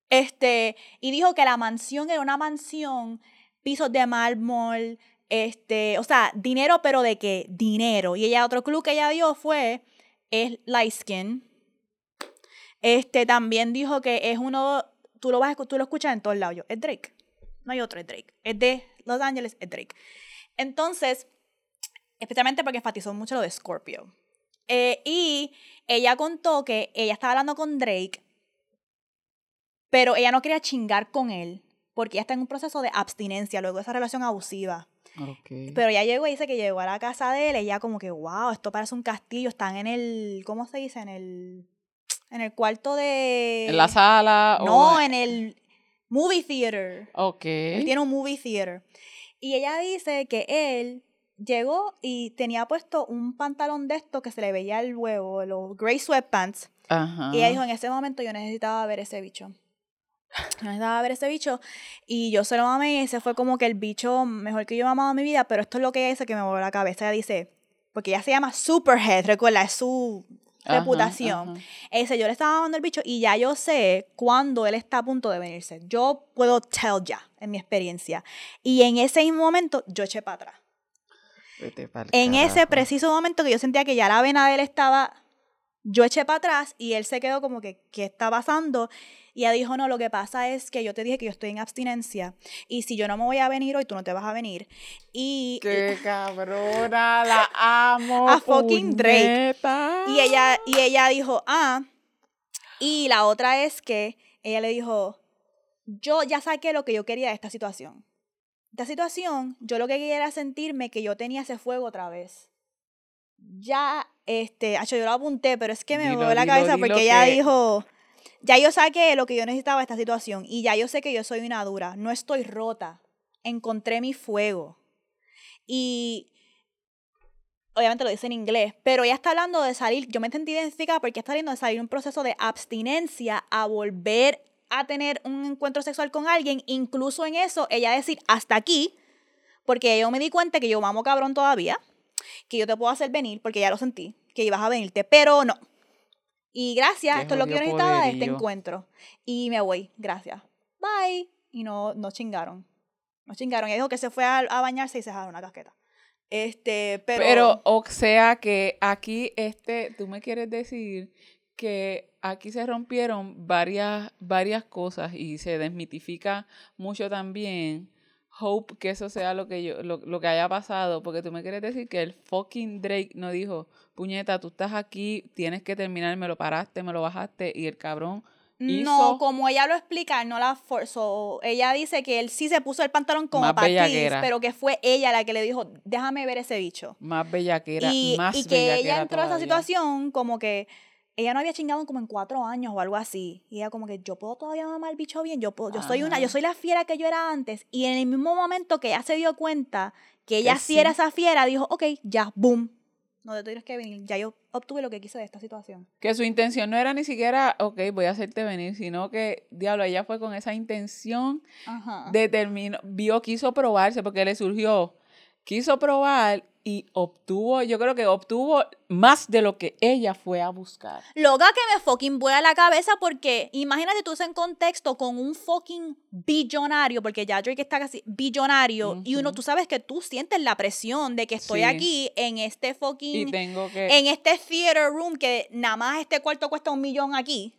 Este, y dijo que la mansión era una mansión, pisos de mármol, este, o sea, dinero, pero de qué? Dinero. Y ella, otro clue que ella dio fue, es light skin. Este, también dijo que es uno, tú lo vas tú lo escuchas en todos lados. Yo, es Drake. No hay otro, es Drake. Es de Los Ángeles, es Drake. Entonces, especialmente porque enfatizó mucho lo de Scorpio. Eh, y ella contó que ella estaba hablando con Drake, pero ella no quería chingar con él, porque ella está en un proceso de abstinencia luego de esa relación abusiva. Ok. Pero ella llegó y dice que llegó a la casa de él, y ella como que, wow, esto parece un castillo, están en el, ¿cómo se dice? En el, en el cuarto de... en la sala. No, o... en el movie theater. Ok. Él tiene un movie theater. Y ella dice que él llegó y tenía puesto un pantalón de esto que se le veía el huevo, los gray sweatpants. Ajá. Y ella dijo, en ese momento yo necesitaba ver ese bicho. Yo necesitaba ver ese bicho. Y yo se lo mamé y ese fue como que el bicho mejor que yo he mamado en mi vida. Pero esto es lo que ella dice que me voló la cabeza. Ella dice, porque ella se llama Superhead, recuerda, es su Ajá, reputación. ajá. Dice, yo le estaba mamando el bicho y ya yo sé cuándo él está a punto de venirse. Yo puedo tell ya, en mi experiencia. Y en ese mismo momento, yo eché para atrás. Vete En ese carajo. preciso momento que yo sentía que ya la vena de él estaba Yo eché para atrás y él se quedó como que, ¿qué está pasando? Y ella dijo, no, lo que pasa es que yo te dije que yo estoy en abstinencia y si yo no me voy a venir hoy, tú no te vas a venir. Y Qué cabrona, la amo. A fucking Drake. puñeta. Y ella, y ella dijo, ah. Y la otra es que ella le dijo, yo ya saqué lo que yo quería de esta situación. Esta situación, yo lo que quería era sentirme que yo tenía ese fuego otra vez. Ya, este, yo lo apunté, pero es que me Dilo, movió la dilo, cabeza dilo porque ella dijo, ya yo saqué lo que yo necesitaba de esta situación y ya yo sé que yo soy una dura, no estoy rota, encontré mi fuego. Y obviamente lo dice en inglés, pero ella está hablando de salir, yo me sentí identificada porque está hablando de salir un proceso de abstinencia a volver a tener un encuentro sexual con alguien, incluso en eso, ella decir hasta aquí, porque yo me di cuenta que yo mamo cabrón todavía, que yo te puedo hacer venir, porque ya lo sentí, que ibas a venirte, pero no. Y gracias, esto es lo que yo necesitaba de este encuentro. Y me voy, gracias. Bye. Y no, no chingaron. No chingaron. Ella dijo que se fue a, a bañarse y se jaló una casqueta. Este, pero. Pero, o sea que aquí, este, tú me quieres decir que aquí se rompieron varias, varias cosas y se desmitifica mucho también. Hope que eso sea lo que yo, lo, lo que haya pasado, porque tú me quieres decir que el fucking Drake no dijo, puñeta, tú estás aquí, tienes que terminar, me lo paraste, me lo bajaste, y el cabrón No, como ella lo explica, no la forzó. Ella dice que él sí se puso el pantalón como bellaquera. pero que fue ella la que le dijo, déjame ver ese bicho. más bellaquera, y, más y que ella entró a esa situación como que ella no había chingado como en cuatro años o algo así. Y ella como que yo puedo todavía mamar el bicho bien, yo puedo, yo soy una, yo soy la fiera que yo era antes. Y en el mismo momento que ella se dio cuenta que ella Que sí sí. era esa fiera, dijo, ok, ya, boom. No te tienes que venir, ya yo obtuve lo que quise de esta situación. Que su intención no era ni siquiera, ok, voy a hacerte venir, sino que, diablo, ella fue con esa intención, Ajá. determinó, vio, quiso probarse, porque le surgió, quiso probar y obtuvo, yo creo que obtuvo más de lo que ella fue a buscar. Loca que me fucking vuela la cabeza porque imagínate tú en contexto con un fucking billonario, porque ya Drake está casi billonario, y uno, tú sabes que tú sientes la presión de que estoy Sí. aquí en este Y fucking, tengo que... en este theater room que nada más este cuarto cuesta un millón aquí.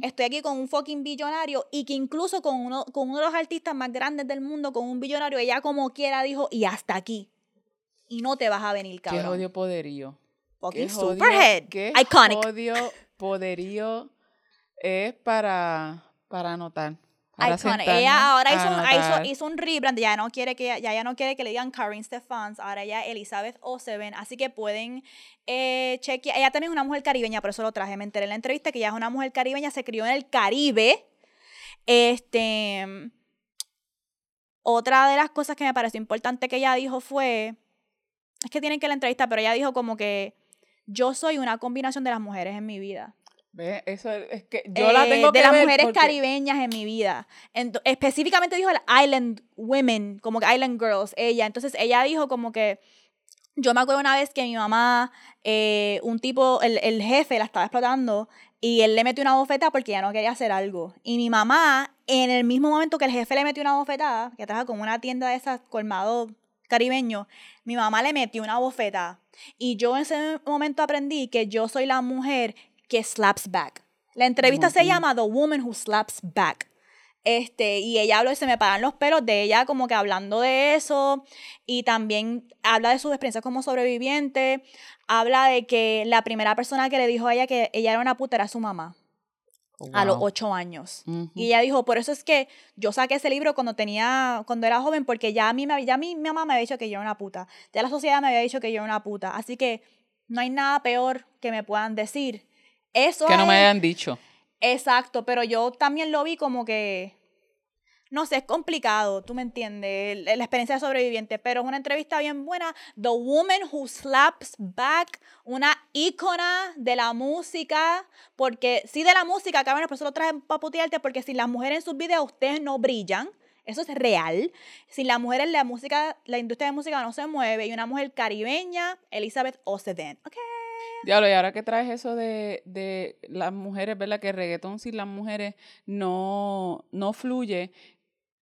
Estoy aquí con un fucking billonario y que incluso con uno, con uno de los artistas más grandes del mundo, con un billonario, ella como quiera dijo, y hasta aquí. Y no te vas a venir, Qué cabrón. jodido poderío. Fucking Qué superhead. Qué Iconic. jodido poderío es para, para anotar. para Ella ahora hizo un, hizo, hizo un rebrand, ya no quiere que ya, ya no quiere que le digan Karen Stephans, ahora ya Elizabeth Oseven, así que pueden eh, chequear. Ella también es una mujer caribeña, por eso lo traje. Me enteré en la entrevista que ella es una mujer caribeña, se crió en el Caribe. Este otra de las cosas que me pareció importante que ella dijo fue que tienen que la entrevista, pero ella dijo como que yo soy una combinación de las mujeres en mi vida. Ve, Eso es, que yo la Eh, tengo que de las ver mujeres porque- caribeñas en mi vida. Ento- específicamente dijo el Island Women, como que Island Girls, ella. Entonces ella dijo como que yo me acuerdo una vez que mi mamá, eh, un tipo, el, el jefe la estaba explotando y él le metió una bofetada porque ya no quería hacer algo. Y mi mamá, en el mismo momento que el jefe le metió una bofetada, que trabaja como una tienda de esas colmado caribeño, mi mamá le metió una bofetada. Y yo en ese momento aprendí que yo soy la mujer que slaps back. La entrevista se llama The Woman Who Slaps Back. Este, y ella habló y se me paran los pelos de ella como que hablando de eso y también habla de sus experiencias como sobreviviente, habla de que la primera persona que le dijo a ella que ella era una puta era su mamá a los ocho años. Y ella dijo, por eso es que yo saqué ese libro cuando tenía, cuando era joven, porque ya a mí, me- ya mi, mi mamá me había dicho que yo era una puta. Ya la sociedad me había dicho que yo era una puta. Así que no hay nada peor que me puedan decir. Eso Que no me hayan dicho. Exacto, pero yo también lo vi como que, no sé, es complicado, tú me entiendes, la experiencia de sobreviviente, pero es una entrevista bien buena. The Woman Who Slaps Back, una ícona de la música, porque sí de la música, cabrón, por eso lo traen para putearte, porque sin las mujeres en sus videos ustedes no brillan. Eso es real. Sin las mujeres, la música, la industria de música no se mueve. Y una mujer caribeña, Elizabeth Oseven. ¿Ok? Diablo, y ahora que traes eso de, de las mujeres, ¿verdad? Que el reggaetón sin las mujeres no, no fluye.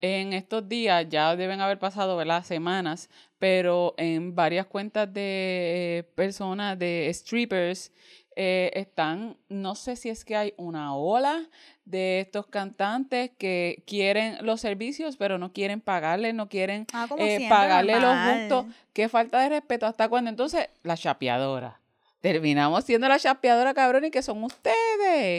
En estos días, ya deben haber pasado, ¿verdad? Semanas, pero en varias cuentas de eh, personas, de strippers, eh, están, no sé si es que hay una ola de estos cantantes que quieren los servicios, pero no quieren pagarle, no quieren Ah, eh, pagarle lo normal. justo. Qué falta de respeto. ¿Hasta cuándo? Entonces, la chapeadora. Terminamos siendo la chapeadora, cabrón, y que son ustedes.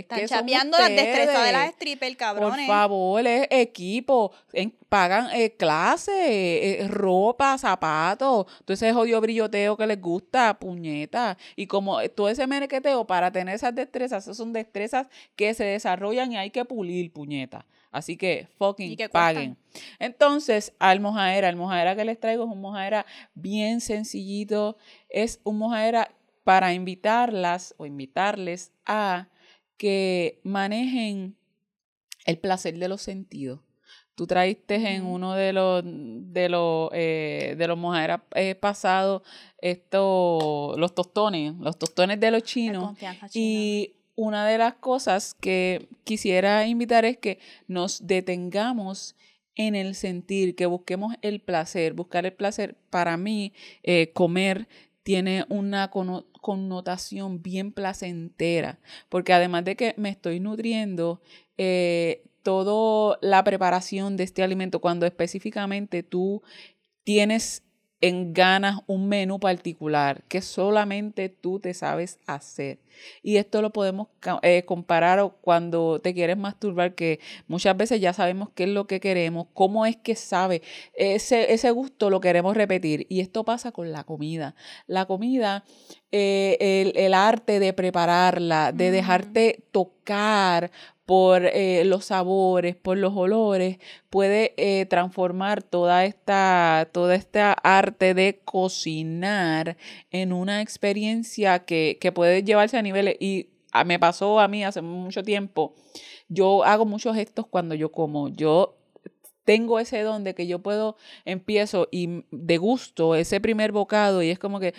Están que chapeando las destrezas de las strippers, Por cabrones. favor, es equipo, en- pagan eh, clases, eh, ropa, zapatos, todo ese jodido brilloteo que les gusta, puñeta. Y como eh, todo ese merequeteo para tener esas destrezas, esas son destrezas que se desarrollan y hay que pulir, puñeta. Así que fucking ¿Y qué cuestan? paguen. Entonces, al mojaera, el mojaera que les traigo es un mojaera bien sencillito, es un mojaera para invitarlas o invitarles a que manejen el placer de los sentidos. Tú traíste en uno de los de los eh, de los mojaderas eh, pasados esto los tostones, los tostones de los chinos y una de las cosas que quisiera invitar es que nos detengamos en el sentir, que busquemos el placer. Buscar el placer, para mí, eh, comer tiene una conno- connotación bien placentera, porque además de que me estoy nutriendo, eh, toda la preparación de este alimento, cuando específicamente tú tienes en ganas un menú particular que solamente tú te sabes hacer. Y esto lo podemos eh, comparar cuando te quieres masturbar, que muchas veces ya sabemos qué es lo que queremos, cómo es que sabe. Ese, ese gusto lo queremos repetir. Y esto pasa con la comida. La comida, eh, el, el arte de prepararla, de dejarte tocar por eh, los sabores, por los olores, puede eh, transformar toda esta, toda esta arte de cocinar en una experiencia que, que puede llevarse a Y ah, me pasó a mí hace mucho tiempo. Yo hago muchos gestos cuando yo como. Yo tengo ese don de que yo puedo, empiezo y degusto ese primer bocado y es como que,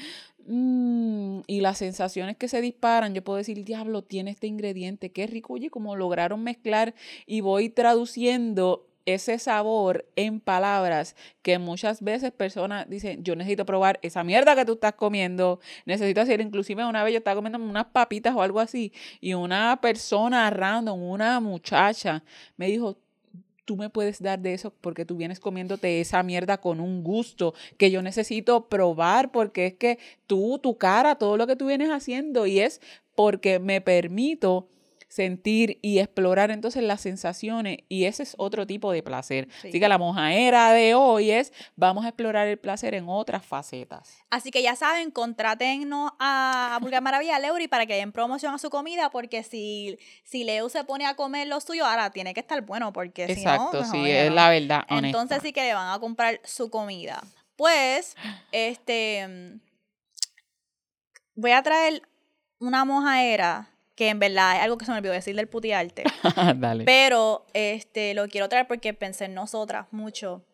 mm, y las sensaciones que se disparan, yo puedo decir, diablo, tiene este ingrediente, qué rico, oye, como lograron mezclar y voy traduciendo ese sabor en palabras que muchas veces personas dicen, yo necesito probar esa mierda que tú estás comiendo, necesito hacer, inclusive una vez yo estaba comiendo unas papitas o algo así y una persona random, una muchacha, me dijo, tú me puedes dar de eso porque tú vienes comiéndote esa mierda con un gusto que yo necesito probar porque es que tú, tu cara, todo lo que tú vienes haciendo y es porque me permito sentir y explorar entonces las sensaciones y ese es otro tipo de placer. Sí. Así que la mojaera de hoy es vamos a explorar el placer en otras facetas. Así que ya saben, contrátennos a Burger Maravilla Leury para que den promoción a su comida, porque si, si Leo se pone a comer lo suyo, ahora tiene que estar bueno, porque si no, Exacto, pues, sí, es la verdad. honesta. Entonces sí que le van a comprar su comida. Pues, este, mm, voy a traer una mojaera, que en verdad es algo que se me olvidó decir del putiarte. Dale. Pero este lo quiero traer porque pensé en nosotras mucho.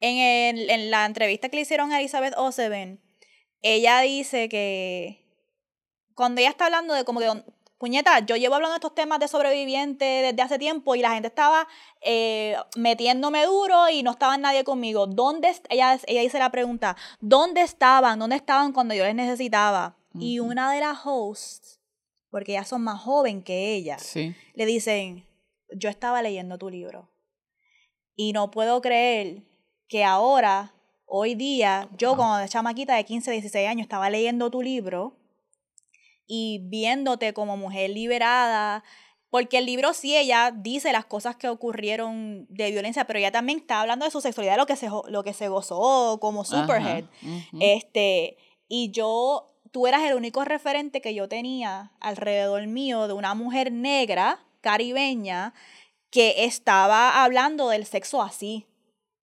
En, el- en la entrevista que le hicieron a Elizabeth Oseven, ella dice que cuando ella está hablando de como que, puñeta, yo llevo hablando de estos temas de sobreviviente desde hace tiempo y la gente estaba eh, metiéndome duro y no estaba nadie conmigo. ¿Dónde, ella, ella dice la pregunta, ¿dónde estaban? ¿Dónde estaban cuando yo les necesitaba? Y Ujú. una de las hosts, porque ellas son más joven que ella, Sí. le dicen, yo estaba leyendo tu libro y no puedo creer que ahora, hoy día, yo como chamaquita de 15, 16 años estaba leyendo tu libro y viéndote como mujer liberada, porque el libro sí, ella dice las cosas que ocurrieron de violencia, pero ella también está hablando de su sexualidad, lo que se, lo que se gozó como Superhead. Ajá. Este, y yo, tú eras el único referente que yo tenía alrededor mío de una mujer negra, caribeña, que estaba hablando del sexo así.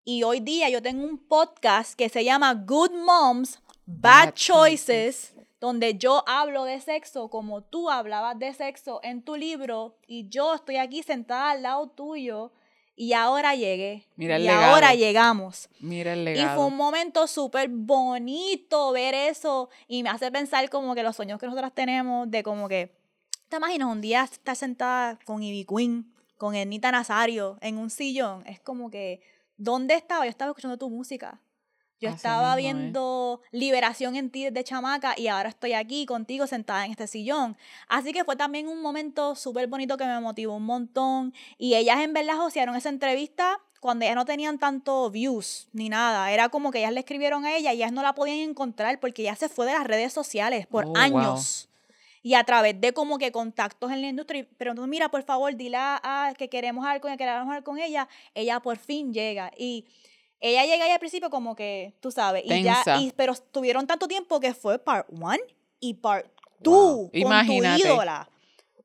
Y hoy día yo tengo un podcast que se llama Good Moms, Bad, Bad Choices, donde yo hablo de sexo como tú hablabas de sexo en tu libro y yo estoy aquí sentada al lado tuyo y ahora llegué. Mira el y legado. ahora llegamos. Mira el Y legado. fue un momento súper bonito ver eso y me hace pensar como que los sueños que nosotras tenemos de como que, ¿te imaginas un día estar sentada con Ivy Queen, con Ernita Nazario en un sillón? Es como que, ¿dónde estaba? Yo estaba escuchando tu música. Yo Así estaba mismo viendo liberación en ti desde chamaca y ahora estoy aquí contigo sentada en este sillón. Así que fue también un momento súper bonito que me motivó un montón. Y ellas en verdad josearon esa entrevista cuando ellas no tenían tanto views ni nada. Era como que ellas le escribieron a ella y ellas no la podían encontrar porque ella se fue de las redes sociales por Oh, wow. años. Y a través de como que contactos en la industria. Pero entonces, mira, por favor, dile a, a que queremos hablar con ella, queremos hablar con ella. Ella por fin llega. Y ella llega ahí al principio como que, tú sabes, y ya, y, pero tuvieron tanto tiempo que fue part one y part two Wow. con Imagínate. tu ídola.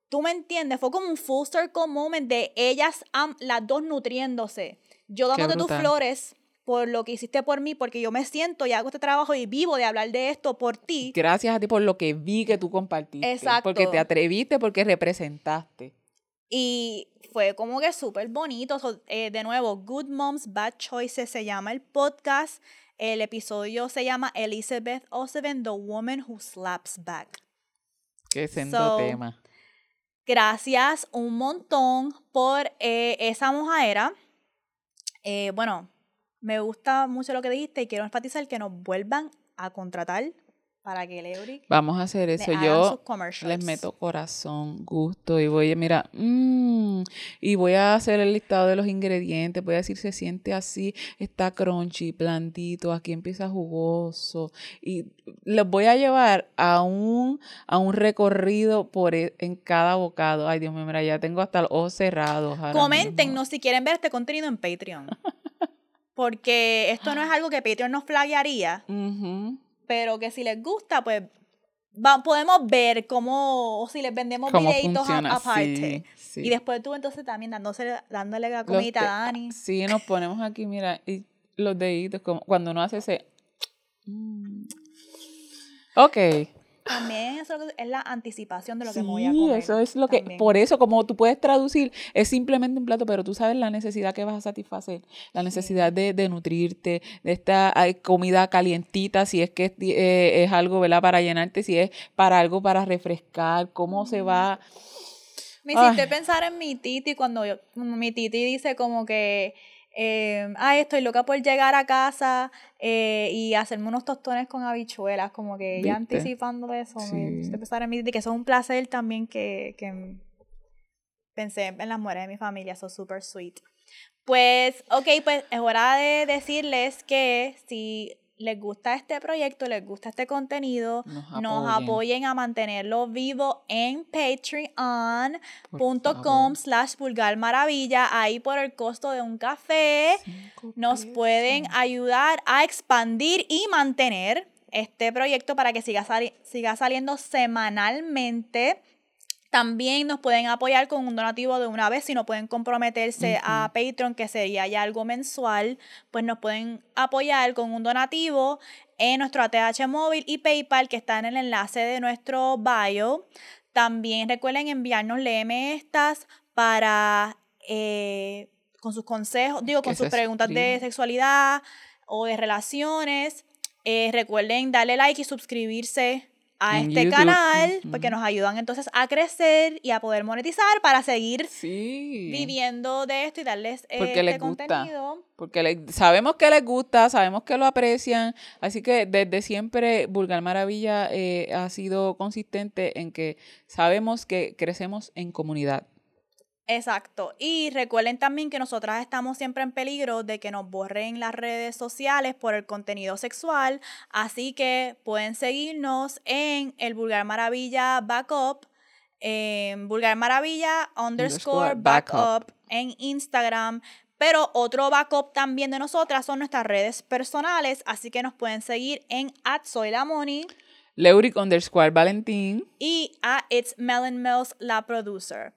Tú me entiendes, fue como un full circle moment de ellas, am- las dos nutriéndose. Yo dándote tus flores por lo que hiciste por mí, porque yo me siento y hago este trabajo y vivo de hablar de esto por ti. Gracias a ti por lo que vi que tú compartiste. Porque Exacto. te atreviste, porque representaste. Y fue como que súper bonito. So, eh, de nuevo, Good Moms, Bad Choices se llama el podcast. El episodio se llama Elizabeth Oseven, The Woman Who Slaps Back. Qué sendo So, tema. Gracias un montón por eh, esa mojadera. Eh, bueno, me gusta mucho lo que dijiste y quiero enfatizar que nos vuelvan a contratar para que Leuric Vamos a hacer eso. Yo les meto corazón, gusto y voy a, mira, mm, y voy a hacer el listado de los ingredientes. Voy a decir, se siente así, está crunchy, blandito, aquí empieza jugoso. Y los voy a llevar a un, a un recorrido por e- en cada bocado. Ay, Dios mío, mira, ya tengo hasta los ojos cerrados. Coméntenos si quieren ver este contenido en Patreon. Porque esto no es algo que Patreon nos flaguearía, Ujú. Pero que si les gusta, pues va- podemos ver cómo, o si les vendemos ¿Cómo videitos aparte. Sí, sí. Y después tú entonces también dándose, dándole la comidita te- a Dani. Sí, nos ponemos aquí, mira, y los deditos, como cuando uno hace ese. Mm. Ok. También eso es la anticipación de lo que Sí, me voy a comer. eso es lo que, por eso, como tú puedes traducir, es simplemente un plato, pero tú sabes la necesidad que vas a satisfacer, la necesidad de, de nutrirte, de esta comida calientita, si es que es, eh, es algo, ¿verdad? Para llenarte, si es para algo para refrescar, cómo se va. Me hiciste Ay. pensar en mi titi cuando yo- mi titi dice como que, eh, ay, estoy loca por llegar a casa eh, y hacerme unos tostones con habichuelas, como que ya anticipando eso. Me Sí. pensar en mi titi, que eso es un placer también que, que pensé en las mujeres de mi familia, eso super sweet. Pues, ok, pues es hora de decirles que si les gusta este proyecto, les gusta este contenido, Nos nos apoyen. a mantenerlo vivo en patreon.com slash vulgar maravilla. Ahí por el costo de un café Cinco nos pesos. pueden ayudar a expandir y mantener este proyecto para que siga, sali- siga saliendo semanalmente. También nos pueden apoyar con un donativo de una vez si no pueden comprometerse a Patreon, que sería ya algo mensual, pues nos pueden apoyar con un donativo en nuestro ATH móvil y PayPal que está en el enlace de nuestro bio. También recuerden enviarnos léeme estas para eh, con sus consejos, digo, con sus preguntas de sexualidad o de relaciones. Eh, recuerden darle like y suscribirse a En este YouTube. canal porque nos ayudan entonces a crecer y a poder monetizar para seguir Sí. viviendo de esto y darles Porque este les gusta. contenido. Porque le- sabemos que les gusta, sabemos que lo aprecian, así que desde siempre Vulgar Maravilla eh, ha sido consistente en que sabemos que crecemos en comunidad. Exacto. Y recuerden también que nosotras estamos siempre en peligro de que nos borren las redes sociales por el contenido sexual. Así que pueden seguirnos en el Vulgar Maravilla Backup, en Vulgar Maravilla underscore backup. en Instagram. Pero otro backup también de nosotras son nuestras redes personales. Así que nos pueden seguir en at soy la Moni Leuric underscore Valentín. y a It's Melon Mills, la producer.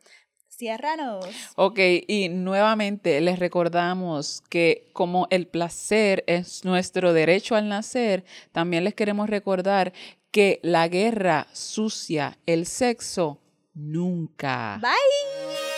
Ciérranos. Ok, y nuevamente les recordamos que como el placer es nuestro derecho al nacer, también les queremos recordar que la guerra sucia, el sexo, nunca. Bye.